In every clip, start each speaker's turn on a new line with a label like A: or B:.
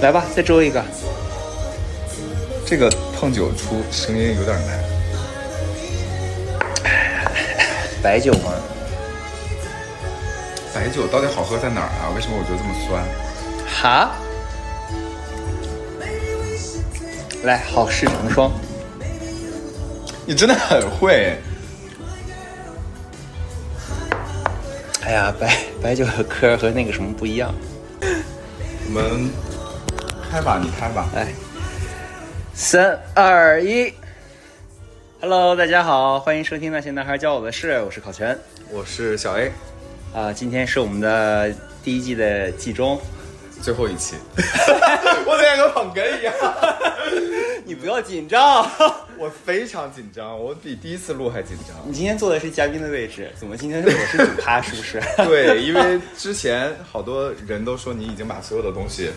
A: 来吧，再周一个。
B: 这个碰酒出声音有点难。
A: 白酒吗？
B: 白酒到底好喝在哪儿啊？为什么我觉得这么酸？
A: 哈？来，好事成双。
B: 你真的很会。
A: 哎呀，白白酒的嗑和那个什么不一样。
B: 我们开吧，你开吧。
A: 来，三二一，Hello，大家好，欢迎收听那些男孩教我的事，我是考全。
B: 我是小 A，
A: 啊，今天是我们的第一季的季中，
B: 最后一期。我像个捧哏一样。
A: 你不要紧张。
B: 我非常紧张，我比第一次录还紧张。
A: 你今天坐的是嘉宾的位置，怎么今天我是主咖？是不是？
B: 对，因为之前好多人都说你已经把所有的东西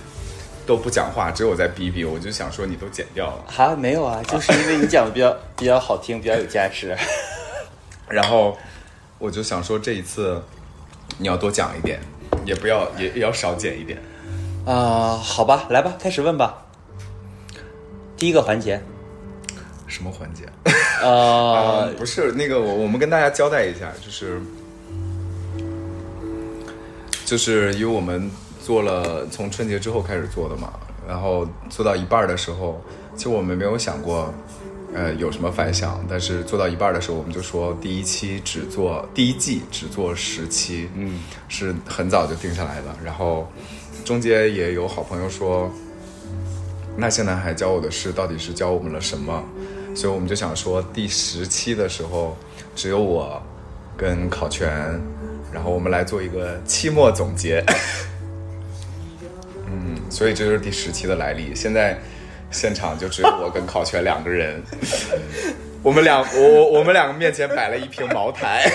B: 都不讲话，只有我在逼逼，我就想说你都剪掉了。
A: 哈，没有啊，就是因为你讲的比较 比较好听，比较有价值。
B: 然后我就想说这一次你要多讲一点，也不要也也要少剪一点。
A: 啊、好吧，来吧，开始问吧。第一个环节，
B: 什么环节？
A: 呃，
B: 不是那个，我我们跟大家交代一下，就是就是因为我们做了从春节之后开始做的嘛，然后做到一半的时候，其实我们没有想过，呃，有什么反响，但是做到一半的时候，我们就说第一期只做第一季只做十期，嗯，是很早就定下来的，然后中间也有好朋友说。那些男孩教我的事到底是教我们了什么？所以我们就想说，第十期的时候，只有我跟考全，然后我们来做一个期末总结。嗯，所以这就是第十期的来历。现在现场就只有我跟考全两个人，我们两我我我们两个面前摆了一瓶茅台，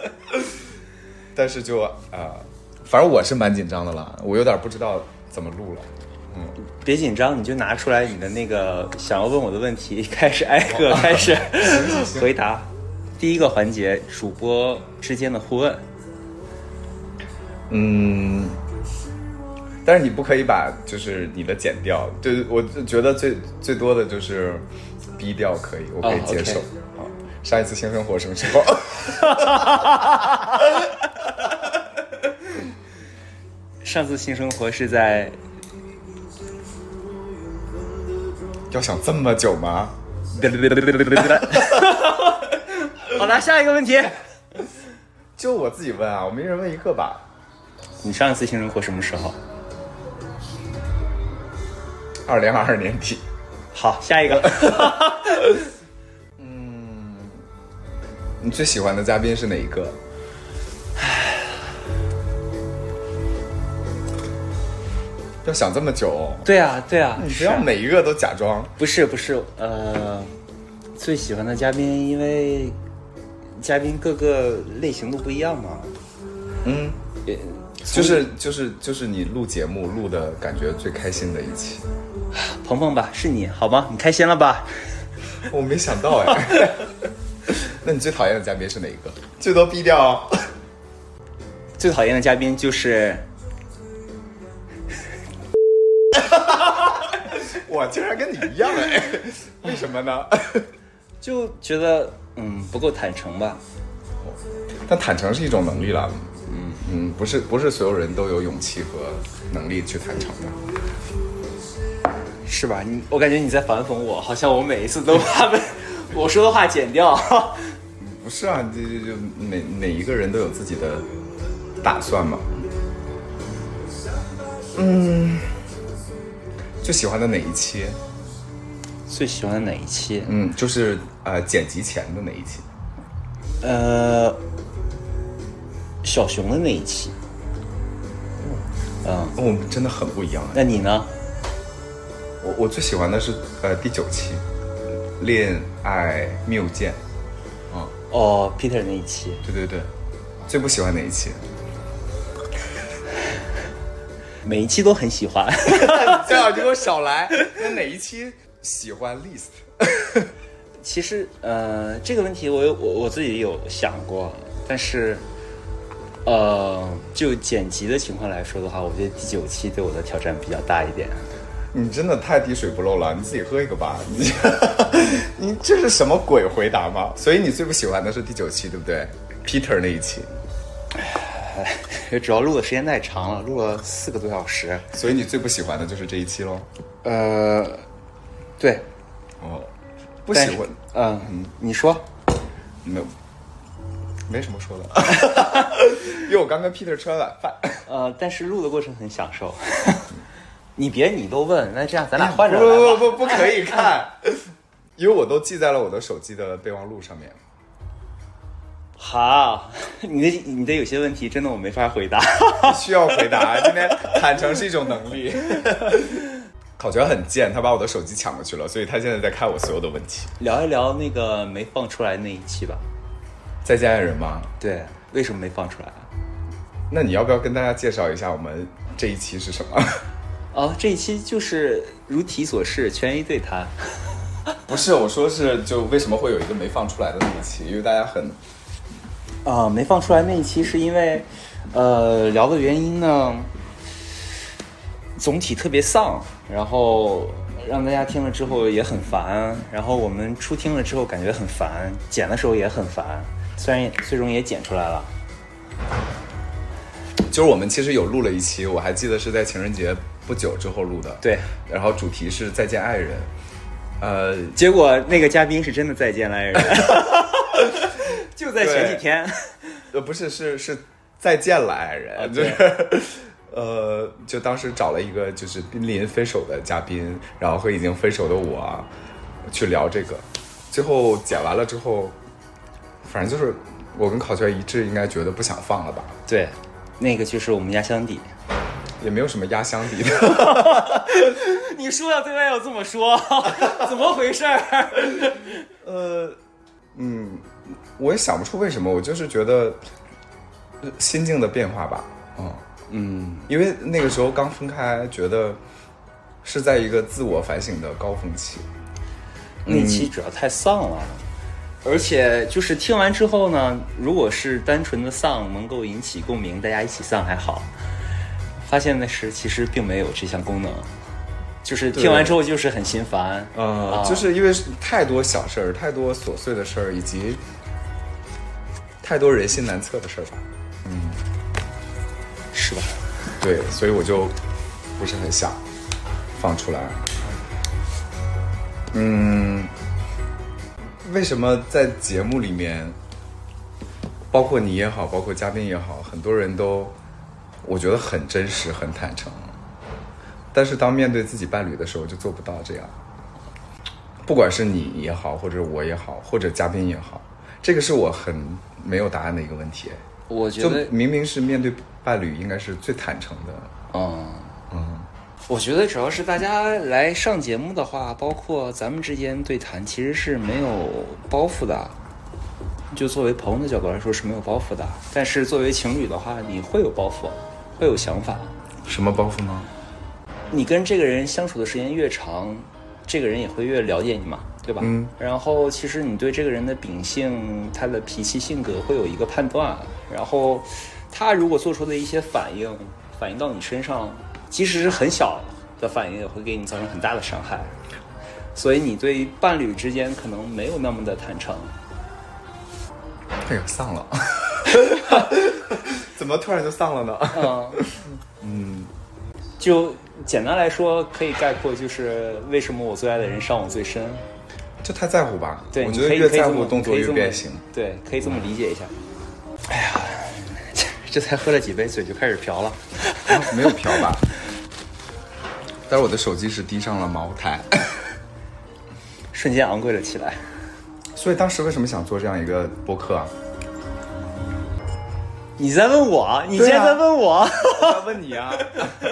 B: 但是就呃，反正我是蛮紧张的了，我有点不知道怎么录了。
A: 嗯别紧张，你就拿出来你的那个想要问我的问题，开始挨个开始回答。第一个环节，主播之间的互问。
B: 嗯，但是你不可以把就是你的剪掉，就我就觉得最最多的就是逼掉可以，我可以
A: 哦
B: 接受。啊，上一次性生活什么时候？
A: 上次性生活是在
B: 要想这么久吗？
A: 好了，下一个问题。
B: 就我自己问啊，我们一人问一个吧。
A: 你上一次性生活什么时候？
B: 二零二二年底，
A: 好，下一个。
B: 嗯你最喜欢的嘉宾是哪一个？要想这么久，
A: 对啊，对啊，
B: 你不要每一个都假装。
A: 不是不是，呃，最喜欢的嘉宾，因为嘉宾各个类型都不一样嘛。
B: 嗯，
A: 也
B: 就是就是就是你录节目录的感觉最开心的一期，
A: 鹏鹏吧，是你好吗？你开心了吧？
B: 我没想到哎。那你最讨厌的嘉宾是哪一个？最多毙掉哦。
A: 最讨厌的嘉宾就是
B: 我竟然跟你一样哎，为什么呢？
A: 就觉得嗯不够坦诚吧。
B: 但坦诚是一种能力了，嗯嗯，不是不是所有人都有勇气和能力去谈成的。
A: 是吧？你我感觉你在反讽我，好像我每一次都把被我说的话剪掉。
B: 不是啊，这这就每每一个人都有自己的打算嘛。嗯，最喜欢的哪一期？
A: 最喜欢的哪一期？
B: 嗯，就是呃剪辑前的哪一期？
A: 呃，小熊的那一期。嗯，
B: 我们，真的很不一样哎。
A: 那你呢？
B: 我我最喜欢的是呃第九期，恋爱谬见。嗯、
A: 哦，Peter 那一期。
B: 对对对，最不喜欢哪一期？
A: 每一期都很喜欢。
B: 最好就给我少来。那哪一期喜欢 list？
A: 其实，呃，这个问题我有我我自己有想过，但是，呃，就剪辑的情况来说的话，我觉得第九期对我的挑战比较大一点。
B: 你真的太滴水不漏了，你自己喝一个吧。你 你这是什么鬼回答吗？所以你最不喜欢的是第九期，对不对？Peter 那一期，
A: 主要录的时间太长了，录了四个多小时。
B: 所以你最不喜欢的就是这一期喽。
A: 呃，对，
B: 哦，不喜欢，
A: 嗯、你说，
B: 没有，没什么说的，因为我刚跟 Peter 吃完晚饭。
A: 呃，但是录的过程很享受。你别你都问，那这样咱俩换着来吧。
B: 不不不可以看，因为我都记在了我的手机的备忘录上面。
A: 好，你的你的有些问题真的我没法回答。
B: 需要回答，今天坦诚是一种能力。考卷很贱，他把我的手机抢过去了，所以他现在在看我所有的问题。
A: 聊一聊那个没放出来那一期吧。
B: 再见爱人吗？
A: 对，为什么没放出来啊？
B: 那你要不要跟大家介绍一下我们这一期是什么？
A: 哦，这一期就是如题所示，权威对谈。
B: 不是，我说是就为什么会有一个没放出来的那一期？因为大家很
A: 啊、没放出来那一期是因为，呃，聊的原因呢，总体特别丧，然后让大家听了之后也很烦，然后我们初听了之后感觉很烦，剪的时候也很烦，虽然也最终也剪出来了。
B: 就是我们其实有录了一期，我还记得是在情人节不久之后录的。
A: 对，
B: 然后主题是再见爱人。呃，
A: 结果那个嘉宾是真的再见了爱人，就在前几天。
B: 呃，不是，是是再见了爱人，
A: 啊
B: 就是，呃，就当时找了一个就是濒临分手的嘉宾，然后和已经分手的我去聊这个，最后剪完了之后，反正就是我跟考全一致，应该觉得不想放了吧，
A: 对，那个就是我们压箱底。
B: 也没有什么压箱底的，
A: 你说要对外要这么说，怎么回事儿？
B: 呃，嗯，我也想不出为什么，我就是觉得呃心境的变化吧，嗯。
A: 嗯，
B: 因为那个时候刚分开，觉得是在一个自我反省的高峰期。
A: 那期主要太丧了，而且就是听完之后呢，如果是单纯的丧能够引起共鸣，大家一起丧还好。发现的是，其实并没有这项功能，就是听完之后就是很心烦。
B: 呃，
A: 啊
B: 就是因为太多小事儿，太多琐碎的事儿，以及太多人心难测的事儿吧。
A: 嗯是吧？
B: 对，所以我就不是很想放出来。嗯，为什么在节目里面，包括你也好，包括嘉宾也好，很多人都我觉得很真实、很坦诚，但是当面对自己伴侣的时候，就做不到这样。不管是你也好，或者我也好，或者嘉宾也好，这个是我很没有答案的一个问题。就
A: 我觉得，
B: 明明是面对伴侣，应该是最坦诚的。
A: 嗯嗯，我觉得主要是大家来上节目的话，包括咱们之间对谈，其实是没有包袱的。就作为朋友的角度来说是没有包袱的，但是作为情侣的话，你会有包袱，会有想法。
B: 什么包袱呢？
A: 你跟这个人相处的时间越长，这个人也会越了解你嘛，对吧？
B: 嗯。
A: 然后其实你对这个人的秉性、他的脾气、性格会有一个判断，然后他如果做出的一些反应反映到你身上，即使是很小的反应，也会给你造成很大的伤害。所以你对伴侣之间可能没有那么的坦诚。
B: 哎呀，丧了！怎么突然就丧了呢？
A: 嗯 嗯，就简单来说，可以概括就是为什么我最爱的人伤我最深。
B: 就太在乎吧。
A: 对，
B: 我
A: 你可以
B: 觉得越在乎，动作越变形。
A: 对，可以这么理解一下。哎呀，这才喝了几杯，嘴就开始瓢了。
B: 啊没有瓢吧？但是我的手机是滴上了茅台。
A: 瞬间昂贵了起来。
B: 所以当时为什么想做这样一个播客啊？
A: 你在问我？你竟
B: 对啊
A: 然在问我？
B: 问你啊。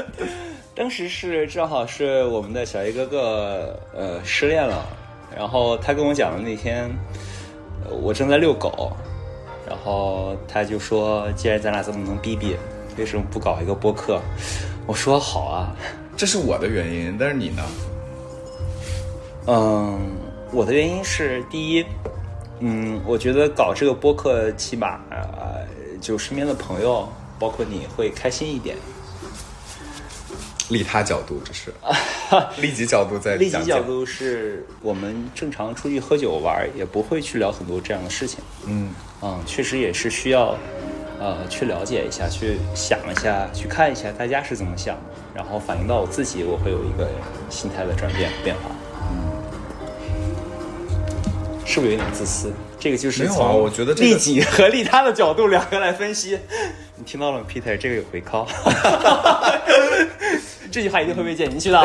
A: 当时是正好是我们的小 A 哥哥呃失恋了，然后他跟我讲的那天，呃我正在遛狗，然后他就说，既然咱俩这么能逼逼，为什么不搞一个播客？我说好啊，
B: 这是我的原因，但是你呢？
A: 嗯，我的原因是第一，嗯，我觉得搞这个播客起码呃就身边的朋友，包括你会开心一点。
B: 利他角度这是，利己角度在
A: 利己角度是我们正常出去喝酒玩，也不会去聊很多这样的事情。
B: 嗯
A: 嗯，确实也是需要，呃，去了解一下，去想一下，去看一下大家是怎么想的，然后反映到我自己，我会有一个心态的转变和变化。嗯是不是有点自私？这个就是从
B: 我觉得
A: 利己和利他的角度两个来分析。你听到了吗，Peter？这个有回扣，这句话一定会被剪进去的。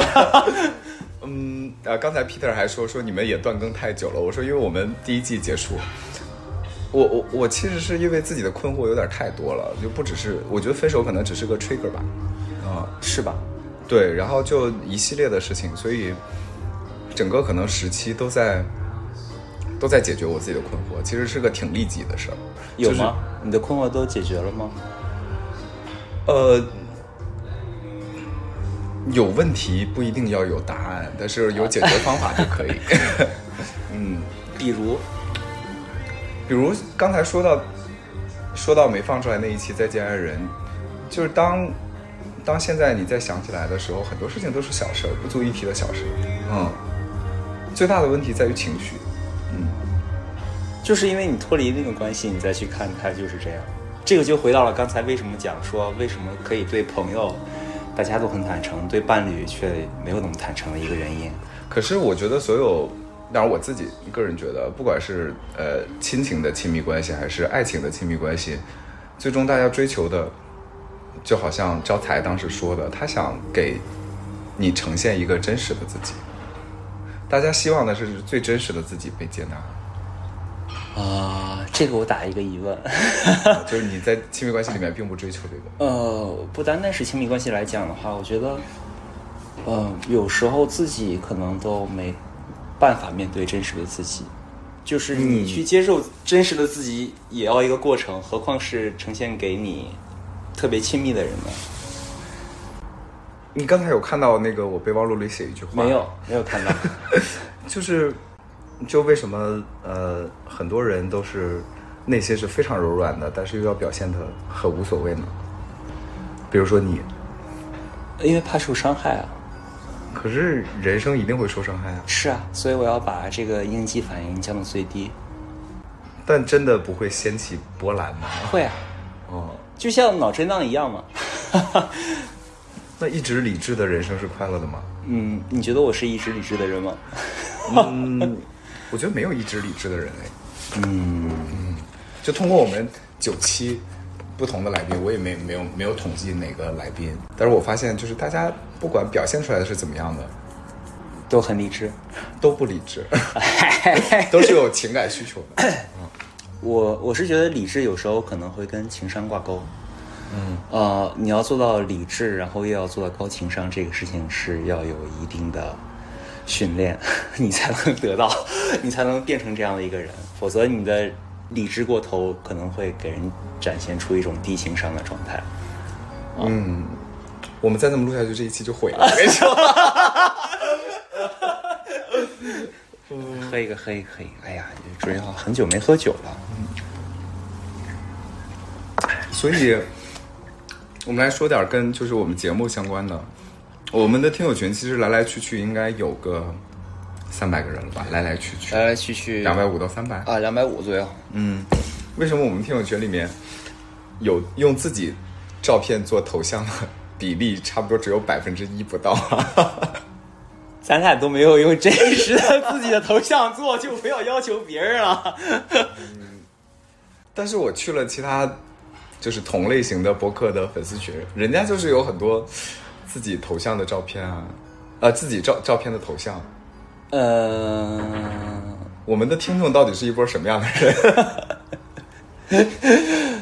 B: 嗯，呃，刚才 Peter 还说说你们也断更太久了，我说因为我们第一季结束，我我我其实是因为自己的困惑有点太多了，就不只是我觉得分手可能只是个 trigger 吧，啊、
A: 是吧？
B: 对，然后就一系列的事情，所以整个可能时期都在都在解决我自己的困惑，其实是个挺利己的事儿。就是
A: 有吗？你的困惑都解决了吗？
B: 呃，有问题不一定要有答案，但是有解决方法就可以。嗯，
A: 比如，
B: 比如刚才说到说到没放出来那一期《再见爱人》，就是当当现在你再想起来的时候，很多事情都是小事儿，不足一提的小事。嗯，最大的问题在于情绪。
A: 嗯就是因为你脱离那个关系，你再去看它就是这样。这个就回到了刚才为什么讲说为什么可以对朋友大家都很坦诚，对伴侣却没有那么坦诚的一个原因。
B: 可是我觉得所有，当然我自己个人觉得，不管是呃亲情的亲密关系，还是爱情的亲密关系，最终大家追求的，就好像招财当时说的，他想给你呈现一个真实的自己。大家希望的是最真实的自己被接纳，
A: 啊、这个我打一个疑问。
B: 就是你在亲密关系里面并不追求这个。
A: 呃，不单单是亲密关系来讲的话，我觉得，呃，有时候自己可能都没办法面对真实的自己，就是你去接受真实的自己，也要一个过程，何况是呈现给你特别亲密的人呢？
B: 你刚才有看到那个我备忘录里写一句话
A: 没有，没有看到。
B: 就是，就为什么呃很多人都是内心是非常柔软的，但是又要表现的很无所谓呢？比如说你，
A: 因为怕受伤害啊。
B: 可是人生一定会受伤害啊，
A: 是啊，所以我要把这个应激反应降到最低。
B: 但真的不会掀起波澜吗？
A: 会啊，
B: 哦，
A: 就像脑震荡一样嘛。
B: 那一直理智的人生是快乐的吗？
A: 嗯，你觉得我是一直理智的人吗？
B: 嗯，我觉得没有一直理智的人哎。
A: 嗯，
B: 就通过我们九期不同的来宾，我也没没有没有统计哪个来宾，但是我发现就是大家不管表现出来的是怎么样的，
A: 都很理智。
B: 都不理智，都是有情感需求的。
A: 我我是觉得理智有时候可能会跟情商挂钩。嗯，呃，你要做到理智，然后又要做到高情商，这个事情是要有一定的训练，你才能得到，你才能变成这样的一个人。否则，你的理智过头，可能会给人展现出一种低情商的状态。
B: 嗯，我们再这么录下去，这一期就毁了。我跟你说，
A: 喝一个，喝一个，喝一个。哎呀，主要很久没喝酒了。
B: 所以我们来说点跟就是我们节目相关的。我们的听友群其实来来去去应该有个三百个人了吧，来来去去
A: 来来去去
B: 两百五到三百。
A: 啊，两百五左右。
B: 嗯，为什么我们听友群里面有用自己照片做头像的比例差不多只有百分之一不到？
A: 咱俩都没有用真实的自己的头像做，就不要要求别人了。
B: 嗯但是我去了其他就是同类型的博客的粉丝群，人家就是有很多自己头像的照片啊，呃，自己照照片的头像。
A: 呃，
B: 我们的听众到底是一波什么样的人？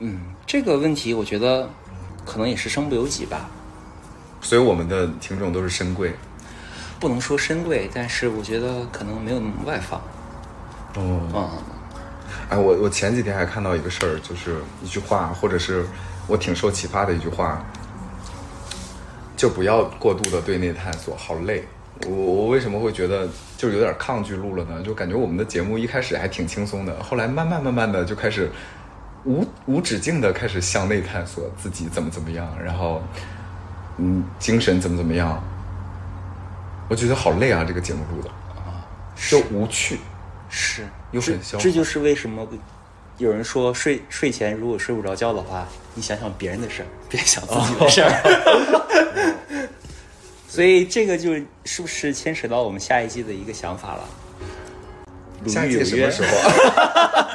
A: 嗯，这个问题我觉得可能也是身不由己吧，
B: 所以我们的听众都是深贵。
A: 不能说深贵，但是我觉得可能没有那么外放。
B: 哦，
A: 嗯，
B: 哎，我我前几天还看到一个事儿，就是一句话，或者是我挺受启发的一句话，就不要过度的对内探索，好累。我我为什么会觉得就是有点抗拒录了呢？就感觉我们的节目一开始还挺轻松的，后来慢慢慢慢的就开始无无止境的开始向内探索自己怎么怎么样，然后嗯，精神怎么怎么样。我觉得好累啊，这个节目录的啊，就无趣，
A: 是
B: 又
A: 这
B: 很消
A: 这就是为什么有人说睡睡前如果睡不着觉的话，你想想别人的事儿，别想自己的事儿。所以这个就是不是牵扯到我们下一季的一个想法了？
B: 下一季什么时候啊？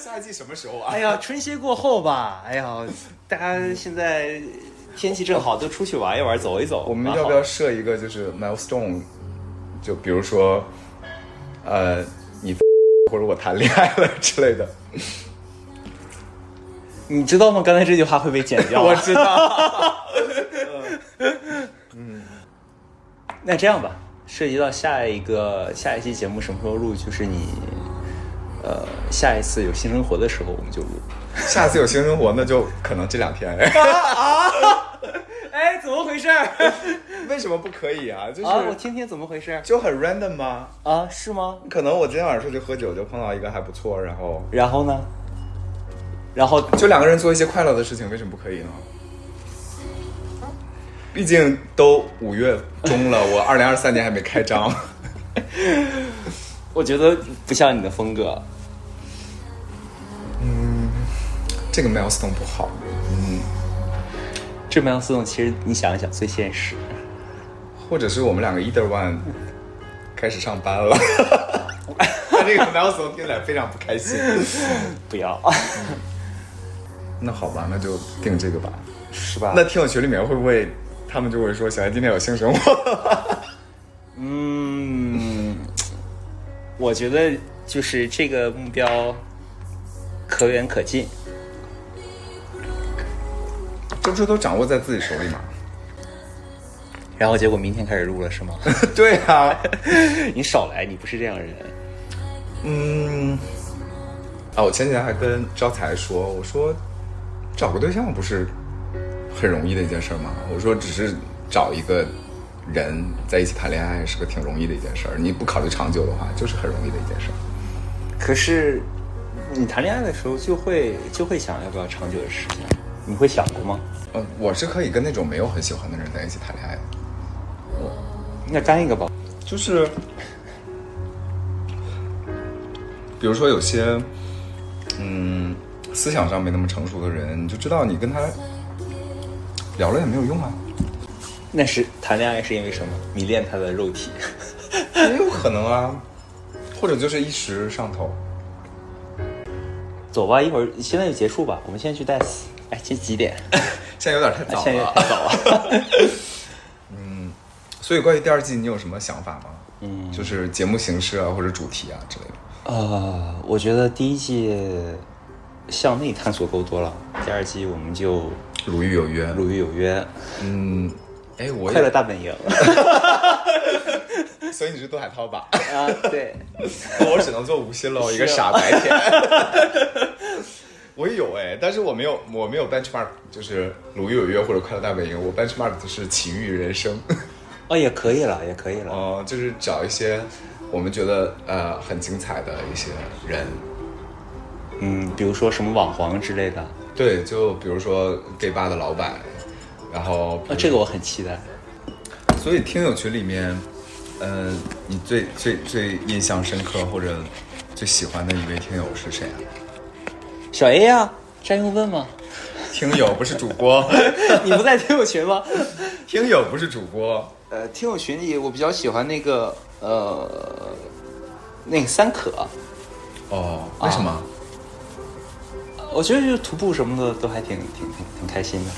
B: 下一季什么时候啊
A: 哎？呀，春歇过后吧。哎呀，大家现在天气正好，都出去玩一玩，走一走。
B: 我们要不要设一个就是 milestone？就比如说，呃，你 或者我谈恋爱了之类的。
A: 你知道吗？刚才这句话会被剪掉。
B: 我知道。
A: 那这样吧，涉及到下一个下一期节目什么时候录，就是你呃下一次有新生活的时候我们就录。
B: 下次有新生活，那就可能这两天。
A: 啊 哎，怎么回事？
B: 为什么不可以啊？就是、
A: 啊，我听听怎么回事
B: 就很 random 吗？
A: 啊？是吗？
B: 可能我今天晚上出去喝酒，就碰到一个还不错，然后
A: 然后呢？然后
B: 就两个人做一些快乐的事情，为什么不可以呢？毕竟都五月中了，我二零二三年还没开张。
A: 我觉得不像你的风格。
B: 嗯这个 milestone 不好，
A: 嗯这 Melstone，其实你想一想最现实。
B: 或者是我们两个 either one 开始上班了。他这个 milestone 听起来非常不开心。
A: 不要，
B: 那好吧，那就定这个吧。
A: 是吧？
B: 那听友群里面会不会他们就会说小爱今天有性生活？
A: 嗯，我觉得就是这个目标可远可近。
B: 这不是都掌握在自己手里吗？
A: 然后结果明天开始录了是吗？
B: 对啊，
A: 你少来，你不是这样的人。
B: 嗯，啊，我前几天还跟招财说，我说找个对象不是很容易的一件事儿吗？我说只是找一个人在一起谈恋爱是个挺容易的一件事儿，你不考虑长久的话，就是很容易的一件事儿。
A: 可是你谈恋爱的时候就会就会想要不要长久的时间，你会想过吗？
B: 嗯，我是可以跟那种没有很喜欢的人在一起谈恋爱的，
A: 那干一个吧。
B: 就是比如说有些嗯思想上没那么成熟的人，你就知道你跟他聊了也没有用啊。
A: 那是谈恋爱是因为什么？迷恋他的肉体。
B: 也有可能啊，或者就是一时上头。
A: 走吧，一会儿现在就结束吧。我们现在去 dance。哎，这几点？
B: 现在有点太早
A: 现在
B: 了。
A: 太早了。
B: 嗯所以关于第二季，你有什么想法吗？
A: 嗯，
B: 就是节目形式啊，或者主题啊之类的。
A: 呃，我觉得第一季向内探索够多了，第二季我们就
B: 如遇有约。
A: 鲁豫有约，
B: 嗯，哎，我
A: 快乐，大本营。
B: 所以你是杜海涛吧？
A: 啊，对，
B: 我只能做吴昕喽，一个傻白甜。我也有哎，但是我没有，我没有 benchmark，就是鲁豫有约或者快乐大本营，我 benchmark 的是奇遇人生。
A: 哦，也可以了，也可以了。
B: 哦、就是找一些我们觉得呃很精彩的一些人。
A: 嗯，比如说什么网黄之类的，啊，
B: 对，就比如说 gay 吧的老板，然后
A: 这个我很期待。
B: 所以听友群里面，呃，你最最最印象深刻或者最喜欢的一位听友是谁啊？
A: 小 A 呀、占用问吗？
B: 听友不是主播，
A: 你不在听友群吗？
B: 听友不是主播。
A: 呃，听友群里我比较喜欢那个呃，那个三可，
B: 哦，为什么？
A: 我觉得就徒步什么的都还挺挺挺挺开心的，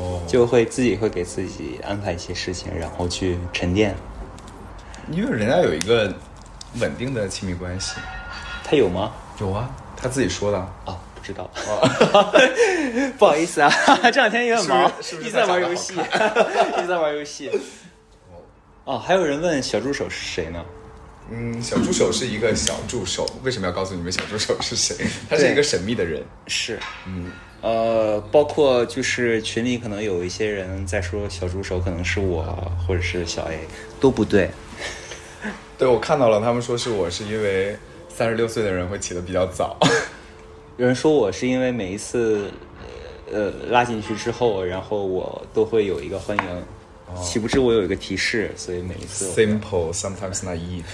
B: 哦，
A: 就会自己会给自己安排一些事情，然后去沉淀。
B: 因为人家有一个稳定的亲密关系。
A: 他有吗？
B: 有啊，他自己说的。
A: 啊，不知道。不好意思啊，这两天有点忙，一直在玩游戏，一直在玩游戏。哦，还有人问小助手是谁呢？
B: 嗯，小助手是一个小助手，为什么要告诉你们小助手是谁？他是一个神秘的人。
A: 是，嗯，呃，包括就是群里可能有一些人在说小助手可能是我或者是小 A，都不对。
B: 对，我看到了，他们说是我是因为三十六岁的人会起得比较早。
A: 有人说我是因为每一次呃拉进去之后，然后我都会有一个欢迎，岂不知我有一个提示，所以每一次
B: Simple, sometimes naive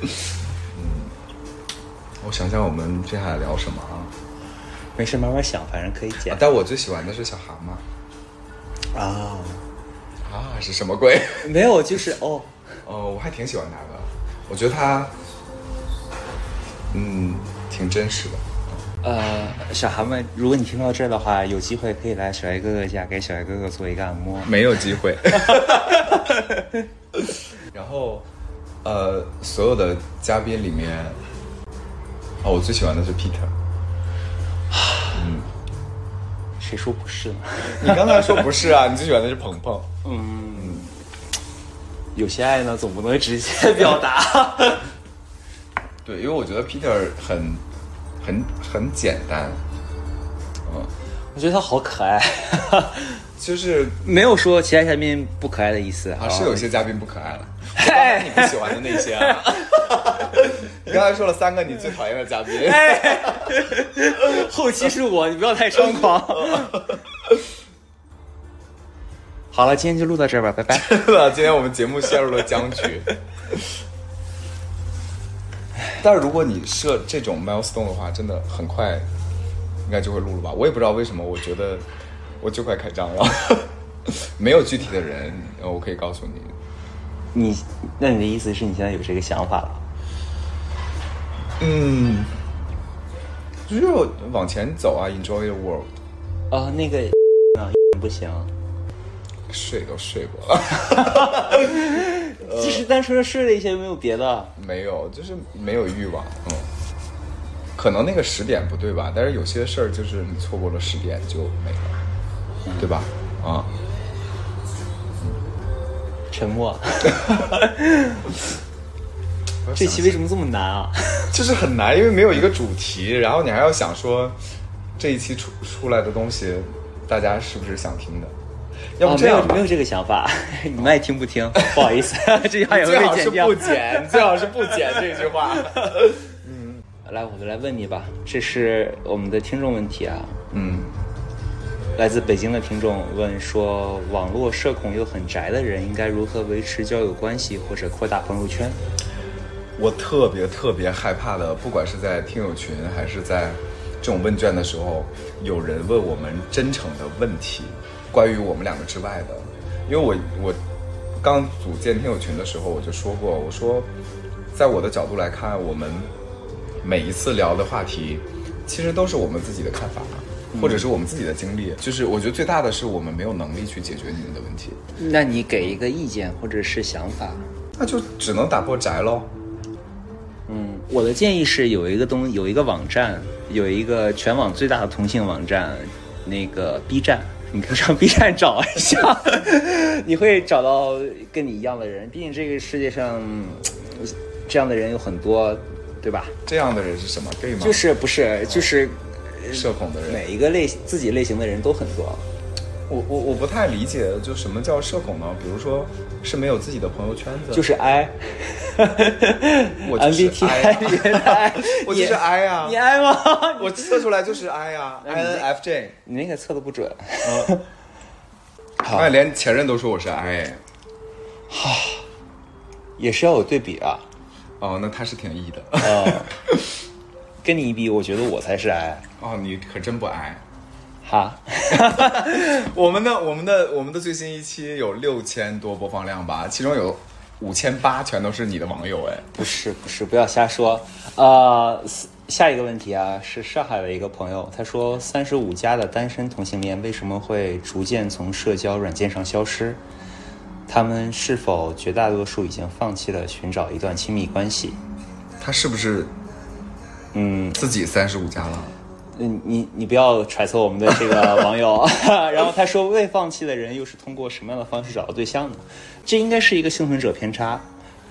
B: 嗯，我想想我们接下来聊什么啊？
A: 没事慢慢想，反正可以剪
B: 啊但我最喜欢的是小蛤蟆
A: 啊。
B: 啊，是什么鬼？
A: 没有，就是哦，
B: 哦，我还挺喜欢他的，我觉得他，嗯，挺真实的。
A: 呃，小韩们，如果你听到这儿的话，有机会可以来小爱哥哥家给小爱哥哥做一个按摩。
B: 没有机会。然后，呃，所有的嘉宾里面，哦，我最喜欢的是 Peter。
A: 嗯谁说不是呢？
B: 你刚才说不是啊？你最喜欢的是鹏鹏。
A: 嗯，有些爱呢，总不能直接表达。
B: 对，因为我觉得 Peter 很、很、很简单，嗯，
A: 我觉得他好可爱，
B: 就是
A: 没有说其他嘉宾不可爱的意思
B: 啊，是有些嘉宾不可爱了。
A: 哎
B: 你不喜欢的那些啊？你刚才说了三个你最讨厌的嘉宾。
A: 后期是我，你不要太猖狂。好了，今天就录到这儿吧，拜拜。
B: 今天我们节目陷入了僵局。但是如果你设这种 milestone 的话，真的很快应该就会录了吧？我也不知道为什么，我觉得我就快开张了。没有具体的人，呃我可以告诉你，
A: 你，那你的意思是你现在有这个想法了？
B: 嗯，就是往前走啊，enjoy the world。
A: 啊、那个啊 不行，
B: 睡都睡过了，
A: 只是单纯的睡了一些，没有别的。
B: 没有，就是没有欲望。嗯，可能那个时点不对吧？但是有些事儿就是你错过了时点就没了，对吧？啊、
A: 沉默。这期为什么这么难啊？
B: 就是很难，因为没有一个主题，然后你还要想说这一期出出来的东西，大家是不是想听的？要
A: 哦
B: 不这样吧
A: 没有没有这个想法，你们爱听不听？不好意思，这句话也会
B: 最好是
A: 被剪掉
B: 不。剪，最好是不剪这句话。
A: 嗯来，我就来问你吧，这是我们的听众问题啊。
B: 嗯，
A: 来自北京的听众问说，网络社恐又很宅的人应该如何维持交友关系或者扩大朋友圈？
B: 我特别特别害怕的，不管是在听友群还是在这种问卷的时候，有人问我们真诚的问题，关于我们两个之外的。因为我我刚组建听友群的时候，我就说过，我说，在我的角度来看，我们每一次聊的话题，其实都是我们自己的看法，或者是我们自己的经历。就是我觉得最大的是我们没有能力去解决你们的问题，
A: 那你给一个意见或者是想法？
B: 那就只能打破宅喽。
A: 嗯，我的建议是有一个东有一个网站，有一个全网最大的同性网站，那个 B 站，你可以上 B 站找一下，你会找到跟你一样的人。毕竟这个世界上嗯这样的人有很多，对吧？
B: 这样的人是什么？gay 吗？
A: 就是不是就是
B: 社恐的人。
A: 每一个类自己类型的人都很多。
B: 我我我不太理解，就什么叫社恐呢？比如说是没有自己的朋友圈子，
A: 就是 I，
B: 我就是 I
A: I，
B: 我就是
A: 你
B: I 啊
A: 你 I 吗？
B: 我测出来就是 I 啊，INFJ。
A: 你那个测的不准。
B: 哎，连前任都说我是 I，哈
A: 也是要有对比啊。
B: 哦，那他是挺 E 的。
A: 呃，跟你一比，我觉得我才是 I。
B: 哦，你可真不 I。
A: 哈，
B: 我们的我们的我们的最新一期有六千多播放量吧，其中有五千八全都是你的网友哎。
A: 不是不是，不要瞎说。呃，下一个问题啊，是上海的一个朋友，他说三十五加的单身同性恋为什么会逐渐从社交软件上消失？他们是否绝大多数已经放弃了寻找一段亲密关系？
B: 他是不是
A: 嗯，
B: 自己三十五加了？
A: 嗯，你你不要揣测我们的这个 网友。然后他说，未放弃的人又是通过什么样的方式找到对象呢？这应该是一个幸存者偏差。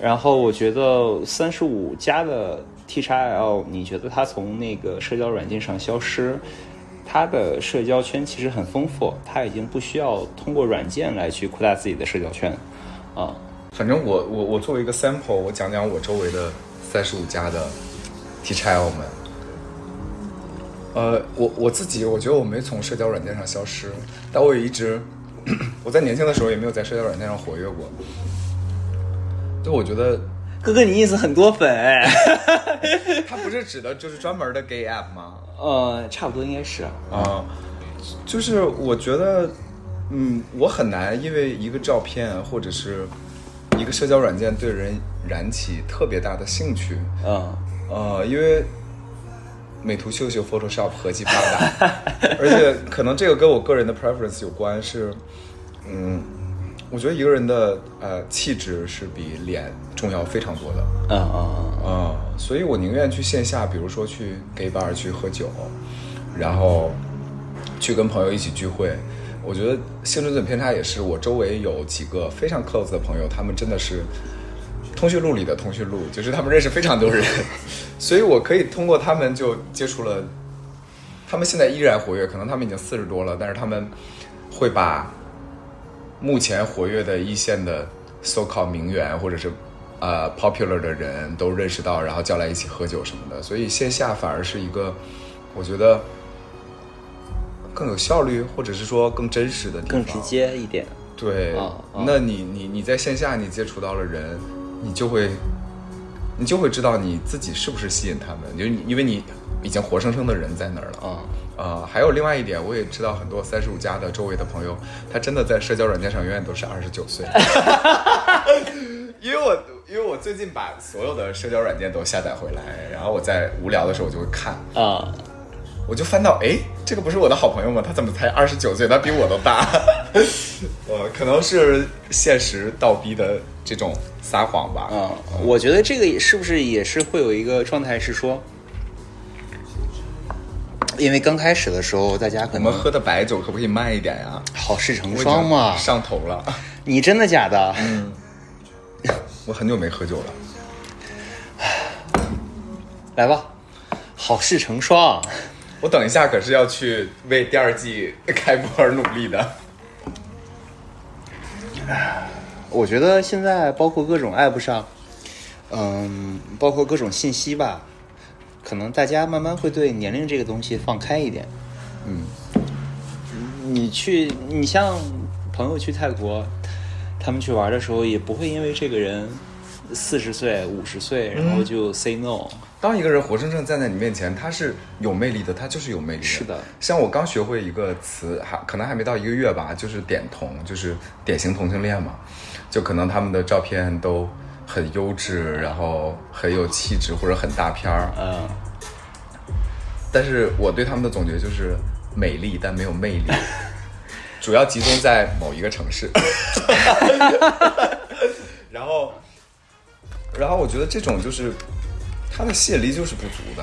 A: 然后我觉得三十五加的 T x L，你觉得他从那个社交软件上消失，他的社交圈其实很丰富，他已经不需要通过软件来去扩大自己的社交圈，啊、
B: 反正我我我作为一个 sample，我讲讲我周围的三十五加的 T x L 们。呃，我我自己我觉得我没从社交软件上消失，但我也一直 我在年轻的时候也没有在社交软件上活跃过。就我觉得
A: 哥哥，你 ins 很多粉哎。
B: 他不是指的就是专门的 gay app 吗？
A: 呃，差不多应该是。
B: 啊，就是我觉得，嗯，我很难因为一个照片或者是一个社交软件对人燃起特别大的兴趣。
A: 嗯，
B: 呃，因为美图秀秀、Photoshop 合集发达，而且可能这个跟我个人的 preference 有关，是，嗯，我觉得一个人的呃气质是比脸重要非常多的。
A: 嗯嗯嗯
B: 啊、所以我宁愿去线下，比如说去 gay bar 去喝酒，然后去跟朋友一起聚会。我觉得性准准偏差也是，我周围有几个非常 close 的朋友，他们真的是通讯录里的通讯录，就是他们认识非常多人，所以我可以通过他们就接触了。他们现在依然活跃，可能他们已经四十多了，但是他们会把目前活跃的一线的 so called 名媛或者是呃 popular 的人都认识到，然后叫来一起喝酒什么的，所以线下反而是一个我觉得更有效率，或者是说更真实的地方，
A: 更直。接一点。
B: 对，那你你你在线下你接触到了人，你就会你就会知道你自己是不是吸引他们，就你因为你已经活生生的人在那儿了。
A: 啊
B: 呃，还有另外一点，我也知道很多三十五加的周围的朋友，他真的在社交软件上永远都是二十九岁。因为我因为我最近把所有的社交软件都下载回来，然后我在无聊的时候我就会看，
A: 啊！
B: 我就翻到，哎，这个不是我的好朋友吗？他怎么才二十九岁？他比我都大。呃，可能是现实倒逼的这种撒谎吧。
A: 嗯，我觉得这个也是不是也是会有一个状态是说，因为刚开始的时候大家可能
B: 我们喝的白酒可不可以慢一点呀？
A: 好事成
B: 我已经
A: 双嘛。
B: 上头了。
A: 你真的假的？
B: 我很久没喝酒了。
A: 来吧，好事成双。
B: 我等一下可是要去为第二季开播而努力的。
A: 我觉得现在包括各种 app 上，嗯，包括各种信息吧，可能大家慢慢会对年龄这个东西放开一点。
B: 嗯，
A: 你去，你像朋友去泰国，他们去玩的时候，也不会因为这个人四十岁、五十岁，然后就 say no。
B: 当一个人活生生站在你面前，他是有魅力的，他就是有魅力的。
A: 是的
B: 像我刚学会一个词，还可能还没到一个月吧，就是点同，就是典型同性恋嘛。就可能他们的照片都很优质，然后很有气质或者很大片儿。
A: 嗯，
B: 但是我对他们的总结就是美丽但没有魅力，主要集中在某一个城市。然后，然后我觉得这种就是它的吸引力就是不足的，